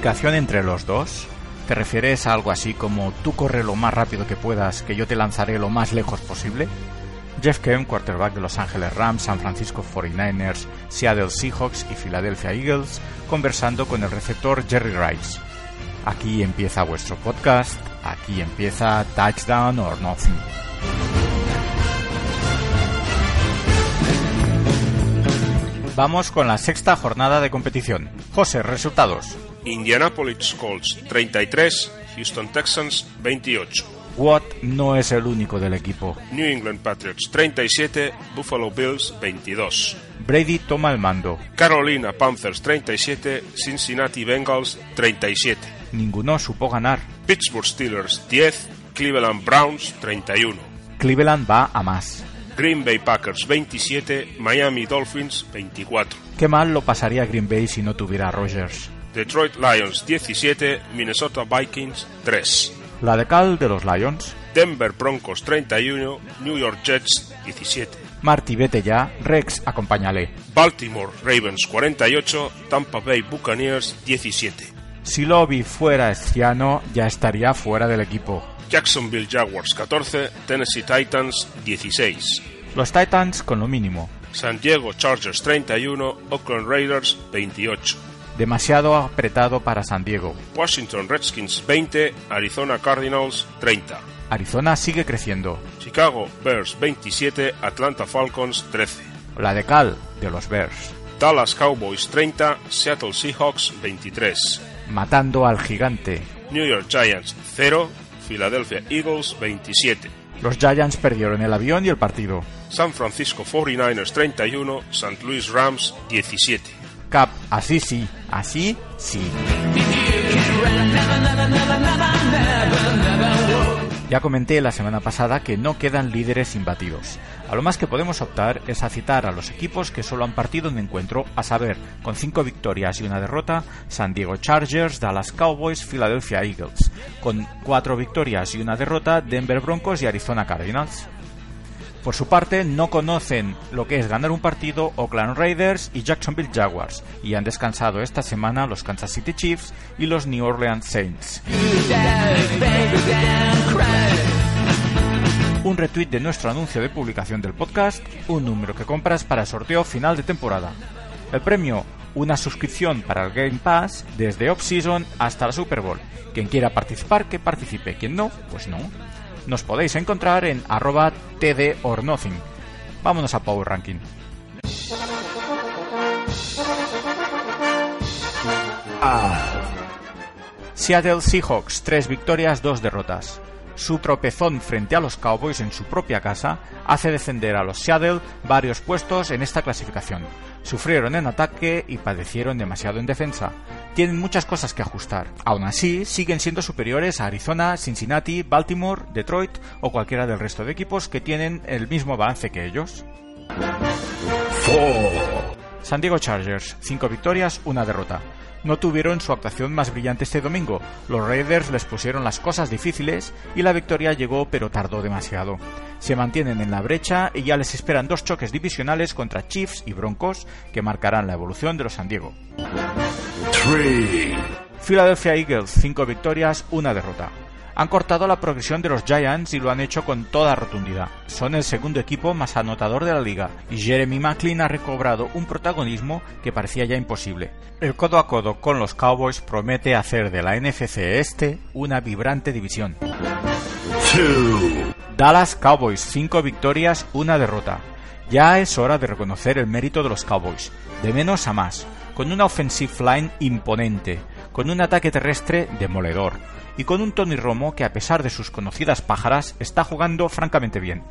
comunicación entre los dos? ¿Te refieres a algo así como tú corre lo más rápido que puedas, que yo te lanzaré lo más lejos posible? Jeff Kemp, quarterback de Los Angeles Rams, San Francisco 49ers, Seattle Seahawks y Philadelphia Eagles, conversando con el receptor Jerry Rice. Aquí empieza vuestro podcast, aquí empieza Touchdown or Nothing. Vamos con la sexta jornada de competición. José, resultados. Indianapolis Colts 33, Houston Texans 28. Watt no es el único del equipo. New England Patriots 37, Buffalo Bills 22. Brady toma el mando. Carolina Panthers 37, Cincinnati Bengals 37. Ninguno supo ganar. Pittsburgh Steelers 10, Cleveland Browns 31. Cleveland va a más. Green Bay Packers 27, Miami Dolphins 24. Qué mal lo pasaría Green Bay si no tuviera a Rogers. Detroit Lions 17, Minnesota Vikings 3. La de cal de los Lions. Denver Broncos 31, New York Jets 17. Marty, vete ya. Rex, acompáñale. Baltimore Ravens 48, Tampa Bay Buccaneers 17. Si Lobby fuera esciano, ya estaría fuera del equipo. Jacksonville Jaguars 14, Tennessee Titans 16. Los Titans con lo mínimo. San Diego Chargers 31, Oakland Raiders 28. Demasiado apretado para San Diego. Washington Redskins 20, Arizona Cardinals 30. Arizona sigue creciendo. Chicago Bears 27, Atlanta Falcons 13. La de cal de los Bears. Dallas Cowboys 30, Seattle Seahawks 23. Matando al gigante. New York Giants 0, Philadelphia Eagles 27. Los Giants perdieron el avión y el partido. San Francisco 49ers 31, St. Louis Rams 17. Cap, así sí, así sí. Ya comenté la semana pasada que no quedan líderes imbatidos. A lo más que podemos optar es a citar a los equipos que solo han partido un encuentro, a saber, con cinco victorias y una derrota, San Diego Chargers, Dallas Cowboys, Philadelphia Eagles, con cuatro victorias y una derrota, Denver Broncos y Arizona Cardinals. Por su parte, no conocen lo que es ganar un partido Oakland Raiders y Jacksonville Jaguars, y han descansado esta semana los Kansas City Chiefs y los New Orleans Saints. Un retweet de nuestro anuncio de publicación del podcast, un número que compras para sorteo final de temporada. El premio, una suscripción para el Game Pass desde off-season hasta la Super Bowl. Quien quiera participar, que participe. Quien no, pues no nos podéis encontrar en arroba td or nothing. Vámonos a Power Ranking. Seattle Seahawks, 3 victorias, 2 derrotas. Su tropezón frente a los Cowboys en su propia casa hace descender a los Seattle varios puestos en esta clasificación. Sufrieron en ataque y padecieron demasiado en defensa. Tienen muchas cosas que ajustar. Aún así, siguen siendo superiores a Arizona, Cincinnati, Baltimore, Detroit o cualquiera del resto de equipos que tienen el mismo balance que ellos. San Diego Chargers, 5 victorias, una derrota no tuvieron su actuación más brillante este domingo. Los Raiders les pusieron las cosas difíciles y la victoria llegó pero tardó demasiado. Se mantienen en la brecha y ya les esperan dos choques divisionales contra Chiefs y Broncos que marcarán la evolución de los San Diego. Philadelphia Eagles, 5 victorias, una derrota han cortado la progresión de los Giants y lo han hecho con toda rotundidad. Son el segundo equipo más anotador de la liga y Jeremy Macklin ha recobrado un protagonismo que parecía ya imposible. El codo a codo con los Cowboys promete hacer de la NFC Este una vibrante división. Dallas Cowboys, 5 victorias, una derrota. Ya es hora de reconocer el mérito de los Cowboys, de menos a más, con una offensive line imponente, con un ataque terrestre demoledor, y con un Tony Romo que a pesar de sus conocidas pájaras está jugando francamente bien.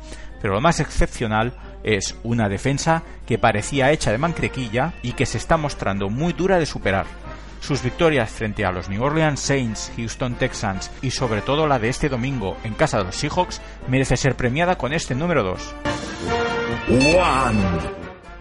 Pero lo más excepcional es una defensa que parecía hecha de mancrequilla y que se está mostrando muy dura de superar. Sus victorias frente a los New Orleans Saints, Houston Texans y sobre todo la de este domingo en casa de los Seahawks merece ser premiada con este número 2.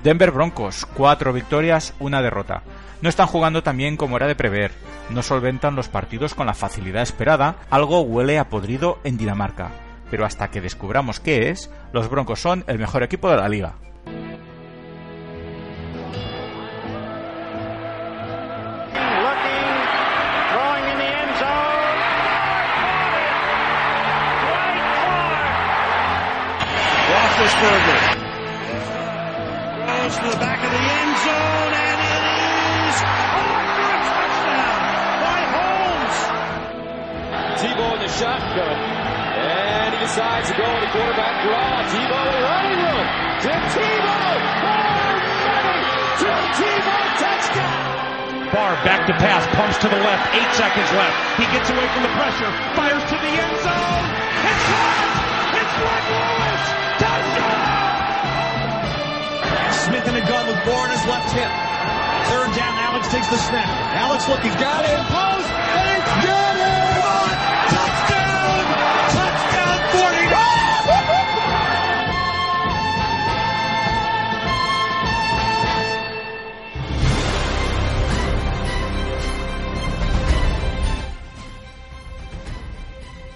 Denver Broncos, 4 victorias, una derrota no están jugando tan bien como era de prever, no solventan los partidos con la facilidad esperada, algo huele a podrido en Dinamarca. Pero hasta que descubramos qué es, los Broncos son el mejor equipo de la liga. Tebow in shotgun. And he decides to go with the quarterback draw. Tebow with running room. Tim Tebow. Oh, money. Tim Tebow touchdown. Barr back to pass, pumps to the left, eight seconds left. He gets away from the pressure, fires to the end zone. It's caught! It's Greg Lewis! Touchdown! Smith in a gun with Bourne his left hip. Third down, Alex takes the snap. Alex looking, got it, post, and it's got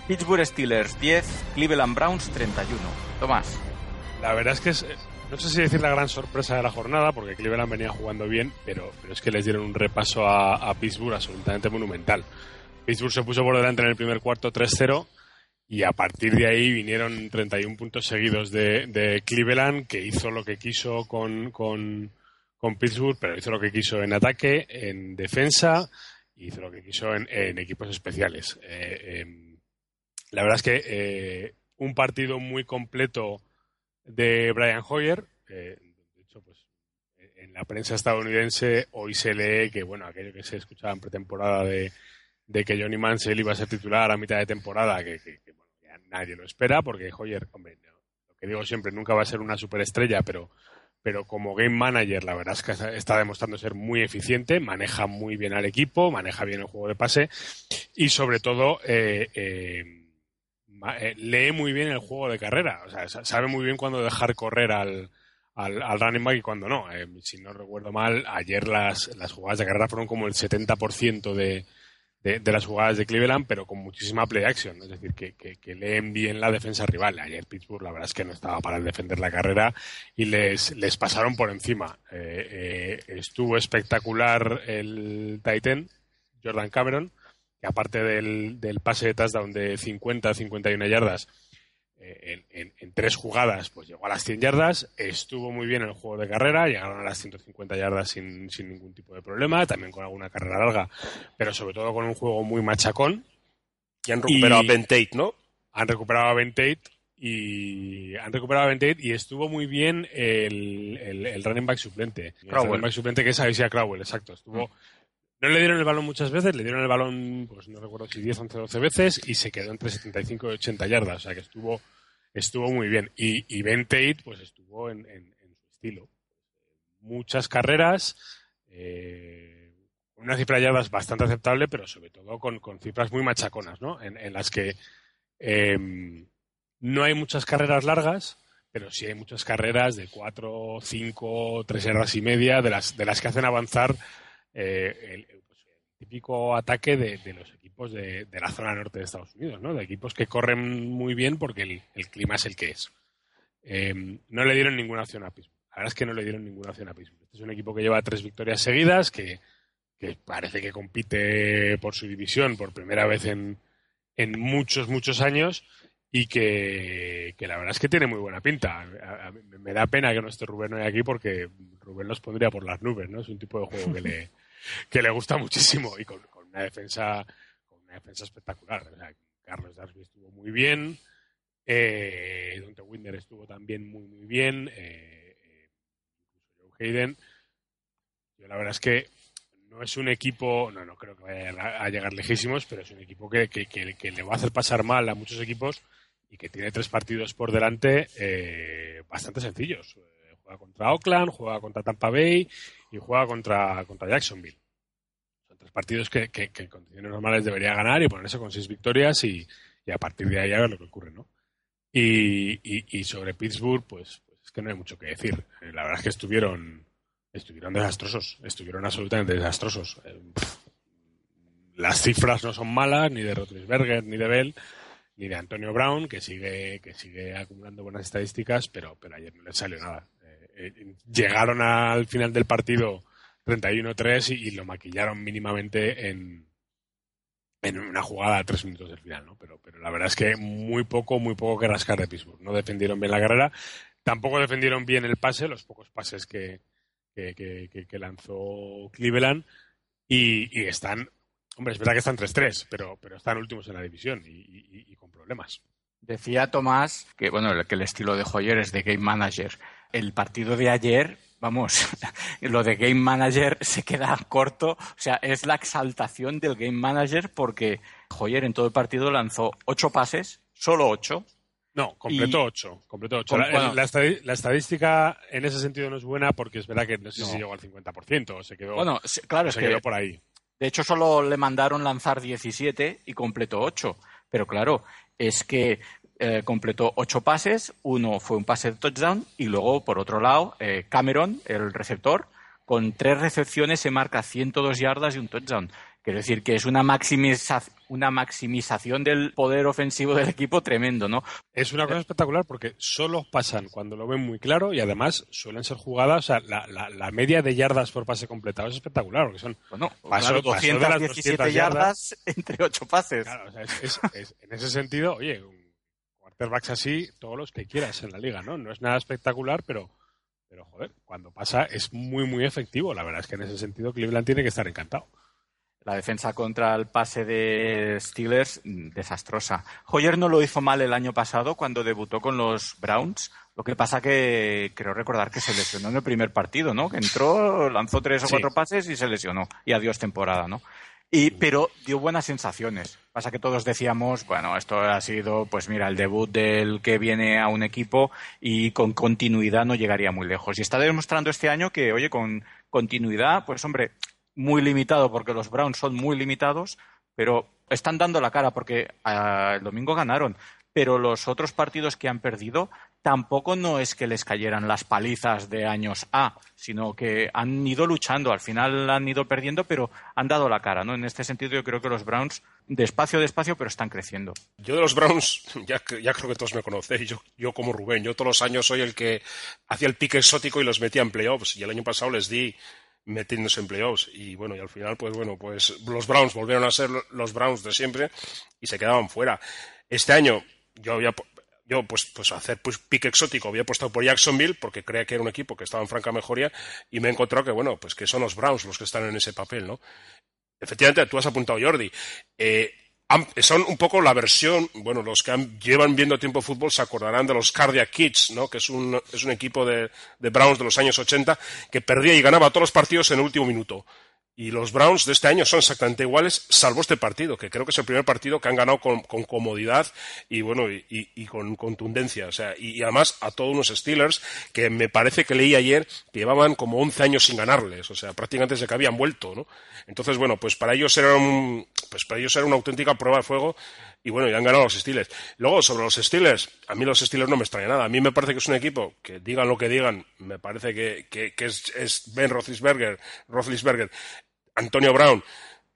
Pittsburgh Steelers 10, Cleveland Browns 31. Tomás. La verdad es que es, no sé si decir la gran sorpresa de la jornada, porque Cleveland venía jugando bien, pero, pero es que les dieron un repaso a, Pittsburgh absolutamente monumental. Pittsburgh se puso por delante en el primer cuarto 3-0 y a partir de ahí vinieron 31 puntos seguidos de, Cleveland, que hizo lo que quiso con, con, con Pittsburgh, pero hizo lo que quiso en ataque, en defensa, hizo lo que quiso en, en equipos especiales. Eh, em, la verdad es que eh, un partido muy completo de Brian Hoyer. eh, de hecho, pues en la prensa estadounidense hoy se lee que, bueno, aquello que se escuchaba en pretemporada de, de que Johnny Mansell iba a ser titular a mitad de temporada, que, que- que, nadie lo espera, porque Hoyer, hombre, lo que digo siempre, nunca va a ser una superestrella, pero, pero como game manager, la verdad es que está- demostrando ser muy eficiente, maneja muy bien al equipo, maneja bien el juego de pase y sobre todo eh, eh, lee muy bien el juego de carrera. O sea, sa- sabe muy bien cuándo dejar correr al, al, al running back y cuándo no. Eh, si no recuerdo mal, ayer las, las jugadas de carrera fueron como el 70% de, de, de las jugadas de Cleveland, pero con muchísima play action. Es decir, que, que, que leen bien la defensa rival. Ayer Pittsburgh, la verdad es que no estaba para defender la carrera y les, les pasaron por encima. Eh, eh, estuvo espectacular el Titan, Jordan Cameron que aparte del, del pase de touchdown de 50-51 yardas, eh, en, en- en tres jugadas pues llegó a las 100 yardas, estuvo muy bien en el juego de carrera, llegaron a las 150 yardas sin, sin ningún tipo de problema, también con alguna carrera larga, pero sobre todo con un juego muy machacón. Y han recuperado Y- a Ben Tate, ¿no? Han recuperado a Ben Tate y han recuperado a Ben Tate y estuvo muy bien el, el, el running back suplente. El Crowell. running back suplente que es Crowell, exacto. Estuvo, no le dieron el balón muchas veces, le dieron el balón, pues no recuerdo si 10, 11, 12 veces y se quedó entre 75 y 80 yardas. O sea que estuvo, estuvo muy bien. Y, y Ben pues estuvo en, en- su estilo. Muchas carreras, eh, una cifra de yardas bastante aceptable, pero sobre todo con, con cifras muy machaconas, ¿no? En, en las que eh, no hay muchas carreras largas, pero sí hay muchas carreras de 4, 5, 3 yardas y media, de las, de las que hacen avanzar eh, el típico ataque de, los equipos de, la zona norte de Estados Unidos, ¿no? De equipos que corren muy bien porque el, clima es el que es. Eh, no le dieron ninguna opción a Pittsburgh. La verdad es que no le dieron ninguna opción a Pittsburgh. Este es un equipo que lleva tres victorias seguidas, que, parece que compite por su división por primera vez en, en muchos, muchos años y que, la verdad es que tiene muy buena pinta. Me da pena que no esté Rubén hoy aquí porque Rubén los pondría por las nubes, ¿no? Es un tipo de juego que le, que le gusta muchísimo y con, con una defensa con una defensa espectacular. O sea, Carlos Darby estuvo muy bien, eh, Dante Winder estuvo también muy, muy bien, eh, eh, Joe Hayden. Yo la verdad es que no es un equipo, no, no creo que vaya a llegar lejísimos, pero es un equipo que, que- que- que le va a hacer pasar mal a muchos equipos y que tiene tres partidos por delante eh, bastante sencillos. Juega contra Oakland, juega contra Tampa Bay y juega contra, contra Jacksonville. Son tres partidos que, en condiciones normales debería ganar y ponerse con seis victorias y, y a partir de ahí a ver lo que ocurre, ¿no? Y, y- sobre Pittsburgh, pues, pues es que no hay mucho que decir. Eh, la verdad es que estuvieron, estuvieron desastrosos, estuvieron absolutamente desastrosos. Eh, las cifras no son malas, ni de Rotlisberger, ni de Bell, ni de Antonio Brown, que sigue, que sigue acumulando buenas estadísticas, pero, pero ayer no les salió nada. Eh, llegaron al final del partido 31-3 y, y lo maquillaron mínimamente en, en una jugada a tres minutos del final, ¿no? Pero, pero la verdad es que muy poco, muy poco que rascar de Pittsburgh. No defendieron bien la carrera. tampoco defendieron bien el pase, los pocos pases que, lanzó Cleveland, y, están, hombre, es verdad que están 3-3, pero, están últimos en la división y con problemas. Decía Tomás que, bueno, que el estilo de Hoyer es de game manager. El partido de ayer, vamos, lo de game manager se queda corto. O sea, es la exaltación del game manager porque Hoyer en todo el partido lanzó ocho pases, solo ocho. No, completó ocho. Completó ocho. La, bueno. la estadi- la estadística en ese sentido no es buena porque es verdad que no sé si llegó al 50% o se quedó, Bueno, claro, o es se que quedó por ahí. De hecho, solo le mandaron lanzar 17 y completó 8. Pero claro, es que eh, completó 8 pases, uno fue un pase de touchdown y luego, por otro lado, eh, Cameron, el receptor, con tres recepciones se marca 102 yardas y un touchdown. Quiero decir que es una, maximiza- una maximización del poder ofensivo del equipo tremendo, ¿no? Es una cosa espectacular porque solo pasan cuando lo ven muy claro y además suelen ser jugadas, o sea, la, la- la media de yardas por pase completado es espectacular porque son Bueno, claro, de las 217 200 yardas entre 8 pases. Claro, o sea, es- es- es- en ese sentido, oye, un quarterbacks así, todos los que quieras en la liga, ¿no? No es nada espectacular, pero, pero joder, cuando pasa es muy, muy efectivo. La verdad es que en ese sentido Cleveland tiene que estar encantado. La defensa contra el pase de Steelers, desastrosa. Hoyer no lo hizo mal el año pasado cuando debutó con los Browns. Lo que pasa que creo recordar que se lesionó en el primer partido, ¿no? Que entró, lanzó tres o Sí. cuatro pases y se lesionó. Y adiós temporada, ¿no? Y, pero dio buenas sensaciones. Pasa que todos decíamos, bueno, esto ha sido, pues mira, el debut del que viene a un equipo y con continuidad no llegaría muy lejos. Y está demostrando este año que, oye, con continuidad, pues hombre, muy limitado porque los Browns son muy limitados, pero están dando la cara porque ah, el domingo ganaron. Pero los otros partidos que han perdido tampoco no es que les cayeran las palizas de años A, sino que han ido luchando. Al final han ido perdiendo, pero han dado la cara. ¿no? En este sentido, yo creo que los Browns, despacio, despacio, pero están creciendo. Yo de los Browns, ya, ya creo que todos me conocéis, yo, yo como Rubén, yo todos los años soy el que hacía el pique exótico y los metía en playoffs. Y el año pasado les di metiéndose en playoffs. Y bueno, y al final, pues bueno, pues los Browns volvieron a ser lo- los Browns de siempre y se quedaban fuera. Este año yo había yo pues pues hacer pues pique exótico había apostado por Jacksonville porque creía que era un equipo que estaba en franca mejoría y me he encontrado que bueno pues que son los Browns los que están en ese papel no efectivamente tú has apuntado Jordi eh, son un poco la versión, bueno, los que han- llevan viendo tiempo fútbol se acordarán de los Cardiac Kids, ¿no? Que es un, es un equipo de, de Browns de los años 80 que perdía y ganaba todos los partidos en el último minuto. Y los Browns de este año son exactamente iguales, salvo este partido, que creo que es el primer partido que han ganado con, comodidad y bueno, y, con contundencia. O sea, y, además a todos unos Steelers que me parece que leí ayer que llevaban como 11 años sin ganarles, o sea, prácticamente desde que habían vuelto, ¿no? Entonces, bueno, pues para ellos era un, pues para ellos era una auténtica prueba de fuego y bueno, ya han ganado los Steelers. Luego, sobre los Steelers, a mí los Steelers no me extraña nada. A mí me parece que es un equipo que digan lo que digan, me parece que, que, que es, es Ben Roethlisberger, Roethlisberger, Antonio Brown,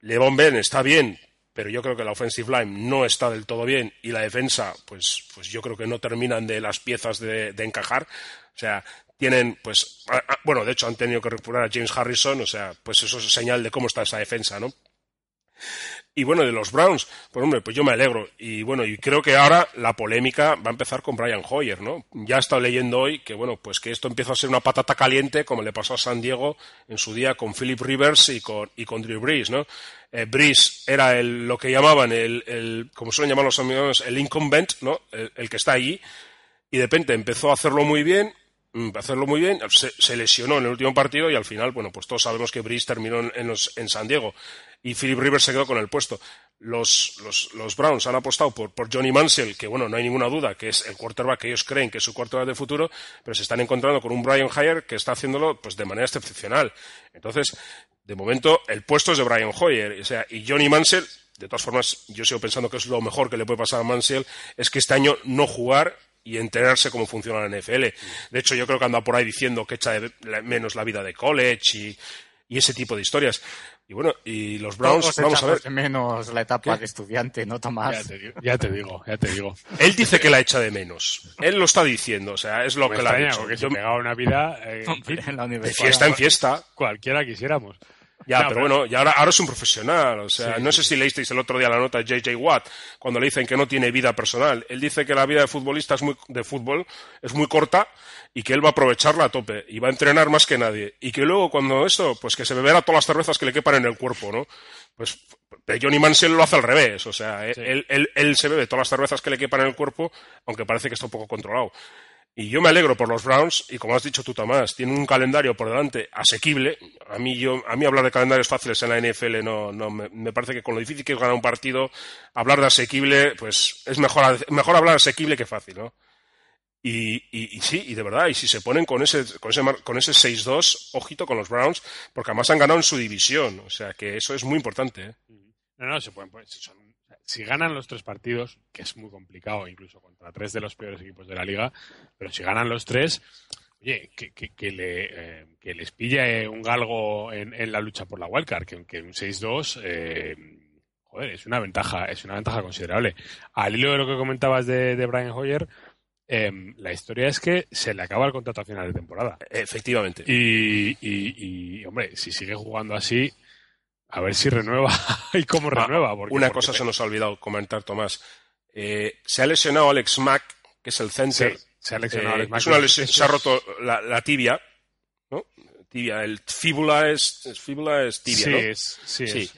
Levon Ben está bien, pero yo creo que la offensive line no está del todo bien y la defensa, pues, pues yo creo que no terminan de las piezas de, encajar. O sea, tienen, pues, bueno, de hecho han tenido que recuperar a James Harrison, o sea, pues eso es señal de cómo está esa defensa, ¿no? Y bueno, de los Browns, pues hombre, pues yo me alegro. Y bueno, y creo que ahora la polémica va a empezar con Brian Hoyer, ¿no? Ya he estado leyendo hoy que, bueno, pues que esto empieza a ser una patata caliente, como le pasó a San Diego en su día con Philip Rivers y con, y con Drew Brees, ¿no? Eh, Brees era el, lo que llamaban el, el, como suelen llamar los amigos, el incumbent, ¿no? El, que está allí. Y de repente empezó a hacerlo muy bien, mm, hacerlo muy bien, se, lesionó en el último partido y al final, bueno, pues todos sabemos que Brees terminó en los- en San Diego y Philip Rivers se quedó con el puesto. Los, Browns han apostado por, Johnny Mansell, que bueno, no hay ninguna duda que es el quarterback que ellos creen que es su quarterback de futuro, pero se están encontrando con un Brian Hoyer que está haciéndolo pues de manera excepcional. Entonces, de momento, el puesto es de Brian Hoyer, o sea, y Johnny Mansell, de todas formas, yo sigo pensando que es lo mejor que le puede pasar a Mansell, es que este año no jugar y enterarse cómo funciona la NFL. De hecho, yo creo que anda por ahí diciendo que echa menos la vida de college y ese tipo de historias. Y bueno, y los Browns, Todos vamos a ver. de menos la etapa ¿Qué? de estudiante, ¿no, Ya Tomás? te, digo, ya te digo, ya te digo. Él dice que la echa de menos. Él lo está diciendo, o sea, es lo Me que le ha dicho. porque Yo- se pegaba una vida eh, en fin, en la de universidad. fiesta en fiesta. cualquiera quisiéramos. Ya, pero, bueno, y ahora, ahora es un profesional. O sea, Sí, no sé si leísteis el otro día la nota de JJ Watt, cuando le dicen que no tiene vida personal. Él dice que la vida de futbolista es muy, de fútbol es muy corta y que él va a aprovecharla a tope y va a entrenar más que nadie. Y que luego, cuando esto, pues que se beberá todas las cervezas que le quepan en el cuerpo, ¿no? Pues Johnny Manziel lo hace al revés. O sea, él, él, él se bebe todas las cervezas que le quepan en el cuerpo, aunque parece que está un poco controlado. Y yo me alegro por los Browns, y como has dicho tú, Tomás, tienen un calendario por delante asequible. A mí, yo, a mí hablar de calendarios fáciles en la NFL no, no me, me parece que con lo difícil que es ganar un partido, hablar de asequible, pues es mejor, mejor hablar asequible que fácil, ¿no? Y, y, y sí, y de verdad, y si se ponen con ese, con ese, con ese 6-2, ojito con los Browns, porque además han ganado en su división. O sea que eso es muy importante, ¿eh? No, no, se pueden, pues, son- si ganan los tres partidos, que es muy complicado incluso contra tres de los peores equipos de la liga, pero si ganan los tres, oye, que, que, que le, eh, que les pille un galgo en, en la lucha por la wildcard, que, que un 6-2, eh, joder, es una ventaja, es una ventaja considerable. Al hilo de lo que comentabas de, de Brian Hoyer, em, la historia es que se le acaba el contrato a final de temporada. Efectivamente. Y, y, y, hombre, si sigue jugando así, a ver si renueva y cómo Ah, renueva. Porque, Una porque- cosa se nos ha olvidado comentar, Tomás. Eh, se ha lesionado Alex Mack, que es el center. Sí, se ha lesionado Eh, Alex Mack. es una lesión- se ha roto la, la tibia, ¿no? Tibia, el fíbula es, es- fíbula es tibia, sí, ¿no? es, sí, es-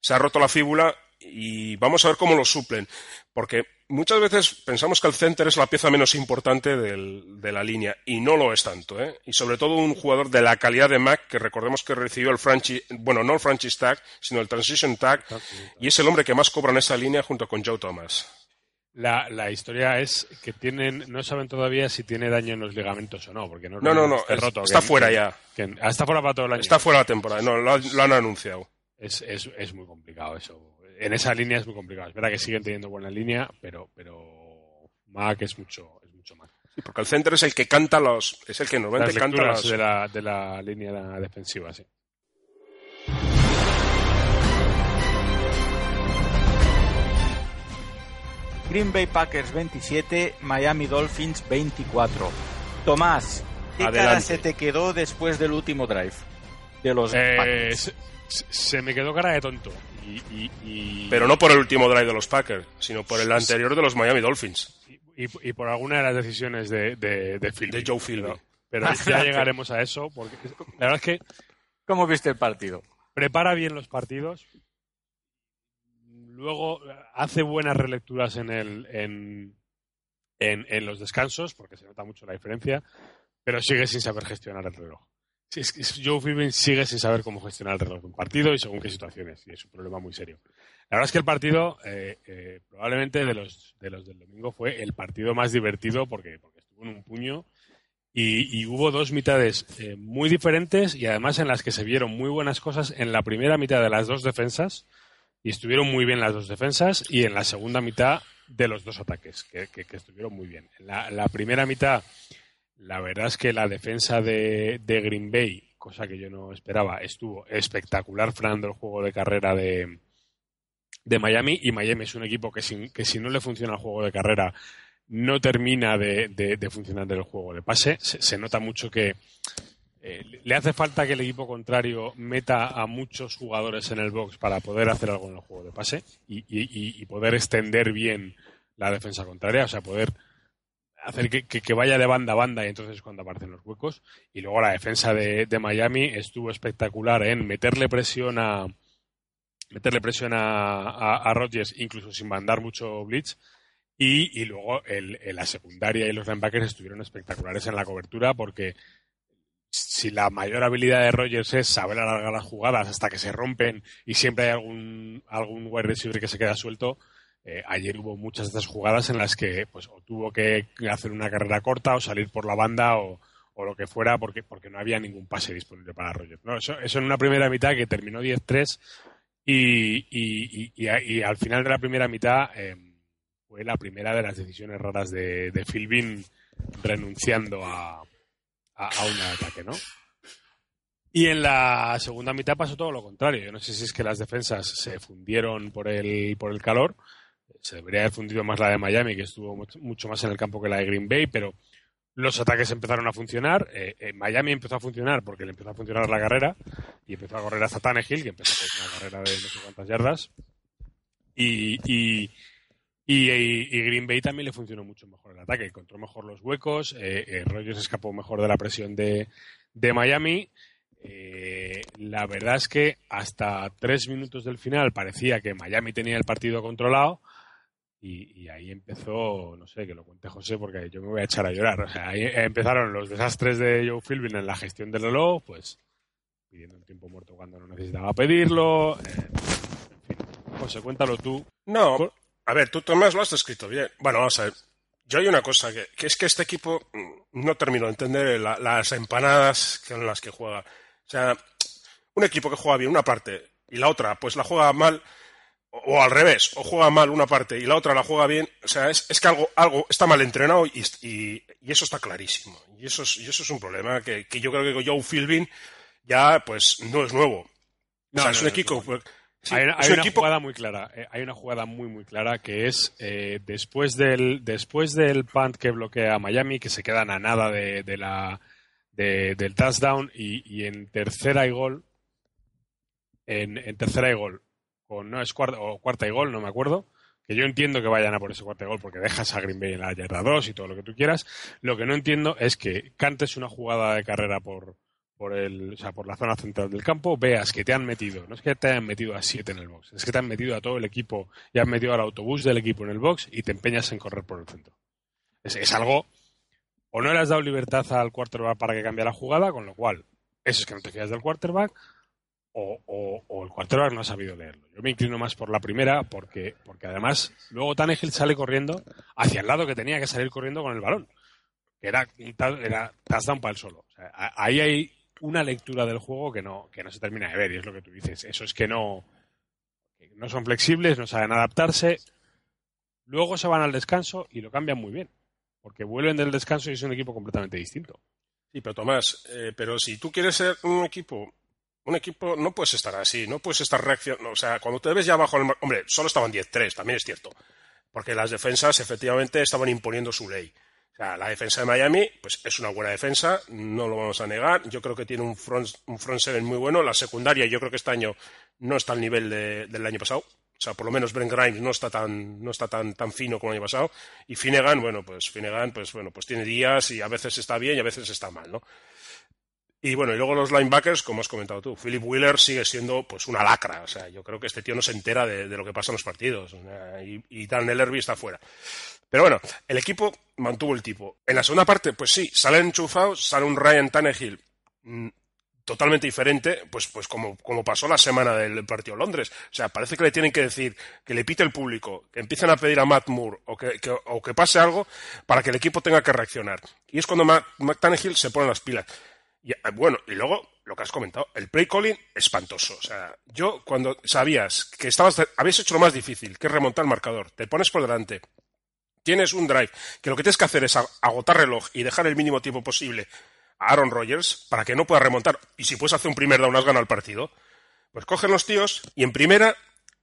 se ha roto la fíbula y vamos a ver cómo lo suplen. Porque muchas veces pensamos que el center es la pieza menos importante del- de la línea y no lo es tanto. ¿eh? Y sobre todo un jugador de la calidad de Mac, que recordemos que recibió el franchise, bueno, no el franchise tag, sino el transition tag, y es el hombre que más cobra en esa línea junto con Joe Thomas. La, la historia es que tienen, no saben todavía si tiene daño en los ligamentos o no, porque no, No, no, no, está es- roto. está que- fuera que- ya. que- ah, está fuera para todo el año. Está fuera de la temporada, no, lo, han- lo han anunciado. Es, es, es muy complicado eso. En esa línea es muy complicado. Es verdad que siguen teniendo buena línea, pero, pero Mac es mucho, es mucho más. Sí, porque el center es el que canta los, es el que Las normalmente canta lecturas las, de la, de la línea defensiva, sí. Green Bay Packers 27, Miami Dolphins 24. Tomás, ¿qué cara se te quedó después del último drive? De los Eh, Packers. Se, me quedó cara de tonto. Y, y- y- pero no por el último drive de los Packers, sino por el anterior de los Miami Dolphins. y, y por alguna de las decisiones de, de, de Philby. De Joe Philby. Pero, pero ya llegaremos a eso, porque la verdad es que ¿Cómo viste el partido? prepara bien los partidos, luego hace buenas relecturas en, el, en, en, en los descansos, porque se nota mucho la diferencia, pero sigue sin saber gestionar el reloj. Es que Joe Philbin sigue sin saber cómo gestionar el reloj de un partido y según qué situaciones, y es un problema muy serio. La verdad es que el partido, eh, eh, probablemente de los, de los del domingo, fue el partido más divertido porque, porque estuvo en un puño y, y hubo dos mitades eh, muy diferentes y además en las que se vieron muy buenas cosas en la primera mitad de las dos defensas y estuvieron muy bien las dos defensas y en la segunda mitad de los dos ataques que, que- que estuvieron muy bien. En la, la primera mitad, la verdad es que la defensa de, Green Bay, cosa que yo no esperaba, estuvo espectacular frenando el juego de carrera de, de Miami y Miami es un equipo que, sin, que si no le funciona el juego de carrera no termina de, de- de funcionar el juego de pase. Se, nota mucho que eh, le hace falta que el equipo contrario meta a muchos jugadores en el box para poder hacer algo en el juego de pase y- y- y poder extender bien la defensa contraria, o sea, poder hacer que, que- vaya de banda a banda y entonces es cuando aparecen los huecos. Y luego la defensa de, de Miami estuvo espectacular en meterle presión a meterle presión a, a, Rodgers, incluso sin mandar mucho blitz. Y, y luego el, el- la secundaria y los linebackers estuvieron espectaculares en la cobertura porque si la mayor habilidad de Rodgers es saber alargar las jugadas hasta que se rompen y siempre hay algún, algún wide receiver que se queda suelto, eh, ayer hubo muchas de estas jugadas en las que pues o tuvo que hacer una carrera corta o salir por la banda o, lo que fuera porque, porque no había ningún pase disponible para Rodgers. ¿no? Eso, eso en una primera mitad que terminó 10-3 y, y, al final de la primera mitad eh, fue la primera de las decisiones raras de, de Philbin renunciando a, a, a un ataque, ¿no? Y en la segunda mitad pasó todo lo contrario. Yo no sé si es que las defensas se fundieron por el, por el calor. Se debería haber fundido más la de Miami, que estuvo mucho- más en el campo que la de Green Bay, pero los ataques empezaron a funcionar. Eh, eh, Miami empezó a funcionar porque le empezó a funcionar la carrera y empezó a correr hasta Tannehill, que empezó con una carrera de no sé cuántas yardas. Y, y, Green Bay también le funcionó mucho mejor el ataque. Encontró mejor los huecos. Eh, eh, Rogers escapó mejor de la presión de, de Miami. La verdad es que hasta tres minutos del final parecía que Miami tenía el partido controlado y, y ahí empezó, no sé, que lo cuente José porque yo me voy a echar a llorar. O sea, ahí empezaron los desastres de Joe Philbin en la gestión del reloj, pues pidiendo un tiempo muerto cuando no necesitaba pedirlo. eh, en fin, José, cuéntalo tú. No, a ver, tú Tomás lo has descrito bien. Bueno, vamos a ver. Yo hay una cosa, que, que es que este equipo mm, no termino de entender la- las empanadas con las que juega. O sea, un equipo que juega bien una parte y la otra pues la juega mal, o, o al revés, o juega mal una parte y la otra la juega bien, o sea, es, es que algo, algo está mal entrenado y, y- y eso está clarísimo. Y eso es, y eso es un problema que, que yo creo que con Joe Philbin ya pues no es nuevo. No, o sea, no, es un no, equipo... pues, sí, hay una, es hay un una equipo jugada muy clara. eh, hay una jugada muy muy clara que es eh, después del después del punt que bloquea a Miami que se quedan a nada de, de la de- del touchdown y, y en tercera y gol en, en tercera y gol con no es cuarta o cuarta y gol no me acuerdo que yo entiendo que vayan a por ese cuarto gol porque dejas a Green Bay en la yarda 2 y todo lo que tú quieras. Lo que no entiendo es que cantes una jugada de carrera por, por, el, o sea, por la zona central del campo, veas que te han metido, no es que te hayan metido a siete en el box, es que te han metido a todo el equipo y han metido al autobús del equipo en el box y te empeñas en correr por el centro. Es, algo, o no le has dado libertad al quarterback para que cambie la jugada, con lo cual, eso es que no te fías del quarterback, o, o- o el quarterback no ha sabido leerlo. Yo me inclino más por la primera porque, porque además luego Tannehill sale corriendo hacia el lado que tenía que salir corriendo con el balón. Que era, era touchdown para el solo. O sea, ahí hay una lectura del juego que no, que no se termina de ver, y es lo que tú dices. Eso es que no, no son flexibles, no saben adaptarse. Luego se van al descanso y lo cambian muy bien. Porque vuelven del descanso y es un equipo completamente distinto. Sí, pero Tomás, eh, pero si tú quieres ser un equipo, un equipo no puedes estar así, no puedes estar reaccionando. O sea, cuando te ves ya bajo el Hombre, solo estaban 10-3, también es cierto. Porque las defensas efectivamente estaban imponiendo su ley. O sea, la defensa de Miami, pues es una buena defensa, no lo vamos a negar. Yo creo que tiene un front, un front seven muy bueno. La secundaria, yo creo que este año no está al nivel de- del año pasado. O sea, por lo menos Brent Grimes no está tan, no está tan, tan fino como el año pasado. Y Finnegan, bueno, pues Finnegan, pues bueno, pues tiene días y a veces está bien y a veces está mal, ¿no? Y bueno, y luego los linebackers, como has comentado tú, Philip Wheeler sigue siendo pues una lacra. O sea, yo creo que este tío no se entera de, de lo que pasa en los partidos. Y, y Dan Ellerby está fuera. Pero bueno, el equipo mantuvo el tipo. En la segunda parte, pues sí, sale enchufados, sale un Ryan Tannehill mm, totalmente diferente, pues, pues como, como pasó la semana del partido Londres. O sea, parece que le tienen que decir que le pite el público, que empiecen a pedir a Matt Moore o que, que- o que pase algo para que el equipo tenga que reaccionar. Y es cuando Matt, Matt Tannehill se pone las pilas. Y, eh, bueno, y luego lo que has comentado, el play calling espantoso. O sea, yo cuando sabías que estabas, habías hecho lo más difícil, que es remontar el marcador, te pones por delante, tienes un drive, que lo que tienes que hacer es agotar reloj y dejar el mínimo tiempo posible a Aaron Rodgers para que no pueda remontar. Y si puedes hacer un primer down, has ganado el partido. Pues cogen los tíos y en primera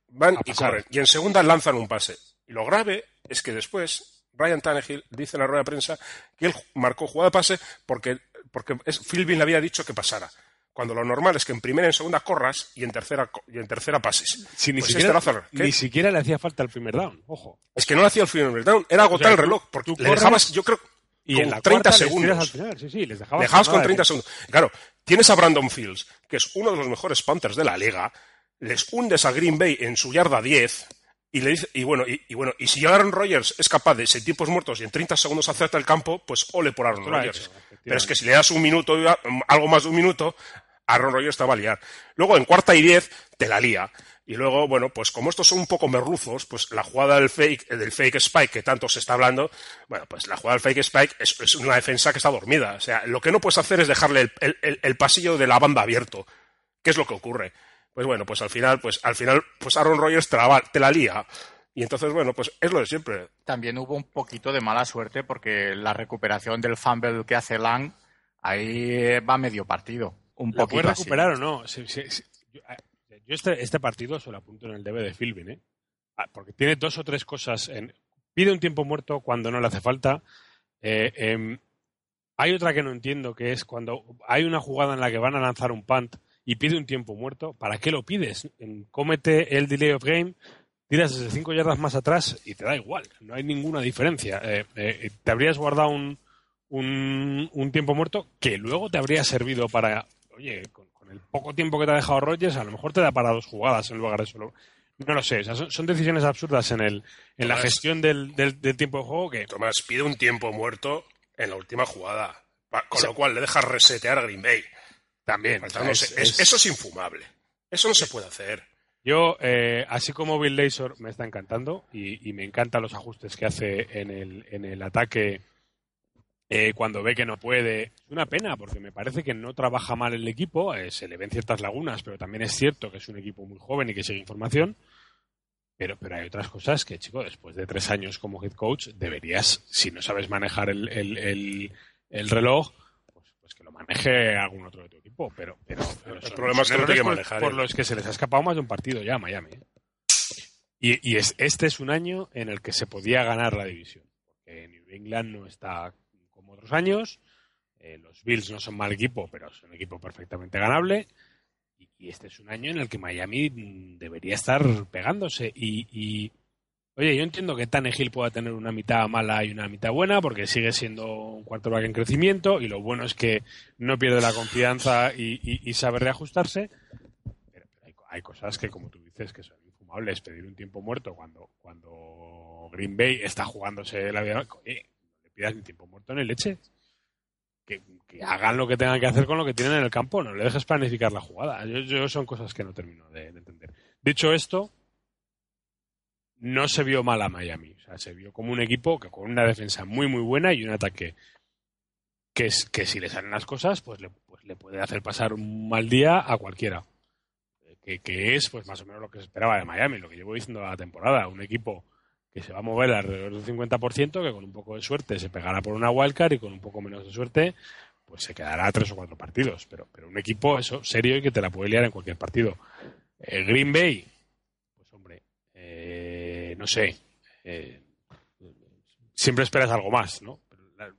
van y corren. Y en segunda lanzan un pase. Y lo grave es que después Ryan Tannehill dice en la rueda de prensa que él marcó jugada de pase porque, porque es, Philbin le había dicho que pasara. Cuando lo normal es que en primera y en segunda corras y en tercera, y en tercera pases. Si ni, Pues este siquiera, ni siquiera le hacía falta el primer down, ojo. Es que no le hacía el final down, era agotar O sea, el reloj. Porque tú le dejabas, yo creo, Y con en la 30 cuarta les tiras segundos. al final, sí, sí, les dejabas, Dejabas con nada de 30 tiempo. segundos. Claro, tienes a Brandon Fields, que es uno de los mejores Panthers de la liga, les hundes a Green Bay en su yarda 10, y le dice, y bueno, y, y bueno, y si Aaron Rodgers es capaz de, sin tiempos muertos y en 30 segundos hacerte el campo, pues ole por Aaron Rodgers. Pero es que si le das un minuto, algo más de un minuto, Aaron Rodgers te va a liar. Luego, en cuarta y 10, te la lía. Y luego, bueno, pues como estos son un poco merluzos, pues la jugada del fake, del fake spike que tanto se está hablando, bueno, pues la jugada del fake spike es, es una defensa que está dormida. O sea, lo que no puedes hacer es dejarle el, el- el- el pasillo de la banda abierto. ¿Qué es lo que ocurre? Pues bueno, pues al final, pues al final, pues Aaron Rodgers te la, te la lía. Y entonces, bueno, pues es lo de siempre. También hubo un poquito de mala suerte porque la recuperación del fumble que hace Lang, ahí va medio partido. Un ¿La poquito puede así. recuperar o no? Sí, sí, sí. Yo, yo este, este partido se lo apunto en el debe de Philbin, ¿eh? Ah, Porque tiene dos o tres cosas. En, pide un tiempo muerto cuando no le hace falta. eh, em, Hay otra que no entiendo, que es cuando hay una jugada en la que van a lanzar un punt y pide un tiempo muerto, ¿para qué lo pides? Cómete el delay of game, tiras desde 5 yardas más atrás y te da igual, no hay ninguna diferencia. Eh, eh, te habrías guardado un, un, un tiempo muerto que luego te habría servido para, oye, con, con el poco tiempo que te ha dejado Rogers, a lo mejor te da para dos jugadas en lugar de solo. No lo sé, o sea, son, son decisiones absurdas en, el, en la Tomás. gestión del, del- del tiempo de juego que Tomás pide un tiempo muerto en la última jugada, con lo cual le dejas resetear a Green Bay. También. Es- es- eso es infumable. Eso no se puede hacer. Yo, eh, así como Bill Lazor me está encantando y, y me encantan los ajustes que hace en el, en el ataque eh, cuando ve que no puede. Es una pena porque me parece que no trabaja mal el equipo, eh, se le ven ciertas lagunas, pero también es cierto que es un equipo muy joven y que sigue información. Pero, pero hay otras cosas que, chico, después de tres años como head coach, deberías, si no sabes manejar el, el- el- el reloj, pues, pues que lo maneje algún otro de tu Pero, pero, pero El problema es que tiene que manejar por, por los que se les ha escapado más de un partido ya a Miami. ¿eh? Y, y es, este es un año en el que se podía ganar la división. Porque New England no está como otros años. eh, los Bills no son mal equipo, pero son un equipo perfectamente ganable. Y, y este es un año en el que Miami mm, debería estar pegándose. Y, y, oye, yo entiendo que Tannehill pueda tener una mitad mala y una mitad buena, porque sigue siendo un quarterback en crecimiento. Y lo bueno es que no pierde la confianza y, sabe reajustarse. Pero, hay, co- hay cosas que, como tú dices, que son infumables. Pedir un tiempo muerto cuando, cuando Green Bay está jugándose la vida. Oye, no le pidas ni tiempo muerto ni leche. Que, hagan lo que tengan que hacer con lo que tienen en el campo. No le dejes planificar la jugada. Yo, yo son cosas que no termino de entender. Dicho esto, no se vio mal a Miami. O sea, se vio como un equipo que con una defensa muy, muy buena y un ataque que, es, que si le salen las cosas, pues le, pues le puede hacer pasar un mal día a cualquiera. Eh, Que, es pues más o menos lo que se esperaba de Miami, lo que llevo diciendo la temporada. Un equipo que se va a mover alrededor del 50%, que con un poco de suerte se pegará por una wildcard y con un poco menos de suerte pues se quedará tres o cuatro partidos. Pero, pero un equipo eso serio y que te la puede liar en cualquier partido. El Green Bay, pues hombre, eh, no sé. eh, siempre esperas algo más, ¿no?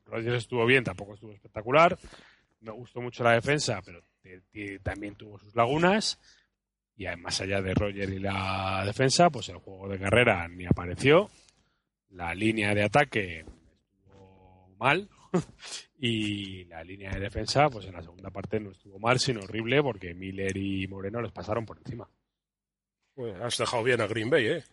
Rodgers estuvo bien, tampoco estuvo espectacular. Me gustó mucho la defensa, pero también tuvo sus lagunas. Y más allá de Roger y la defensa, pues el juego de carrera ni apareció. La línea de ataque estuvo mal. y la línea de defensa, pues en la segunda parte no estuvo mal, sino horrible, porque Miller y Moreno les pasaron por encima. Has dejado bien a Green Bay, ¿eh?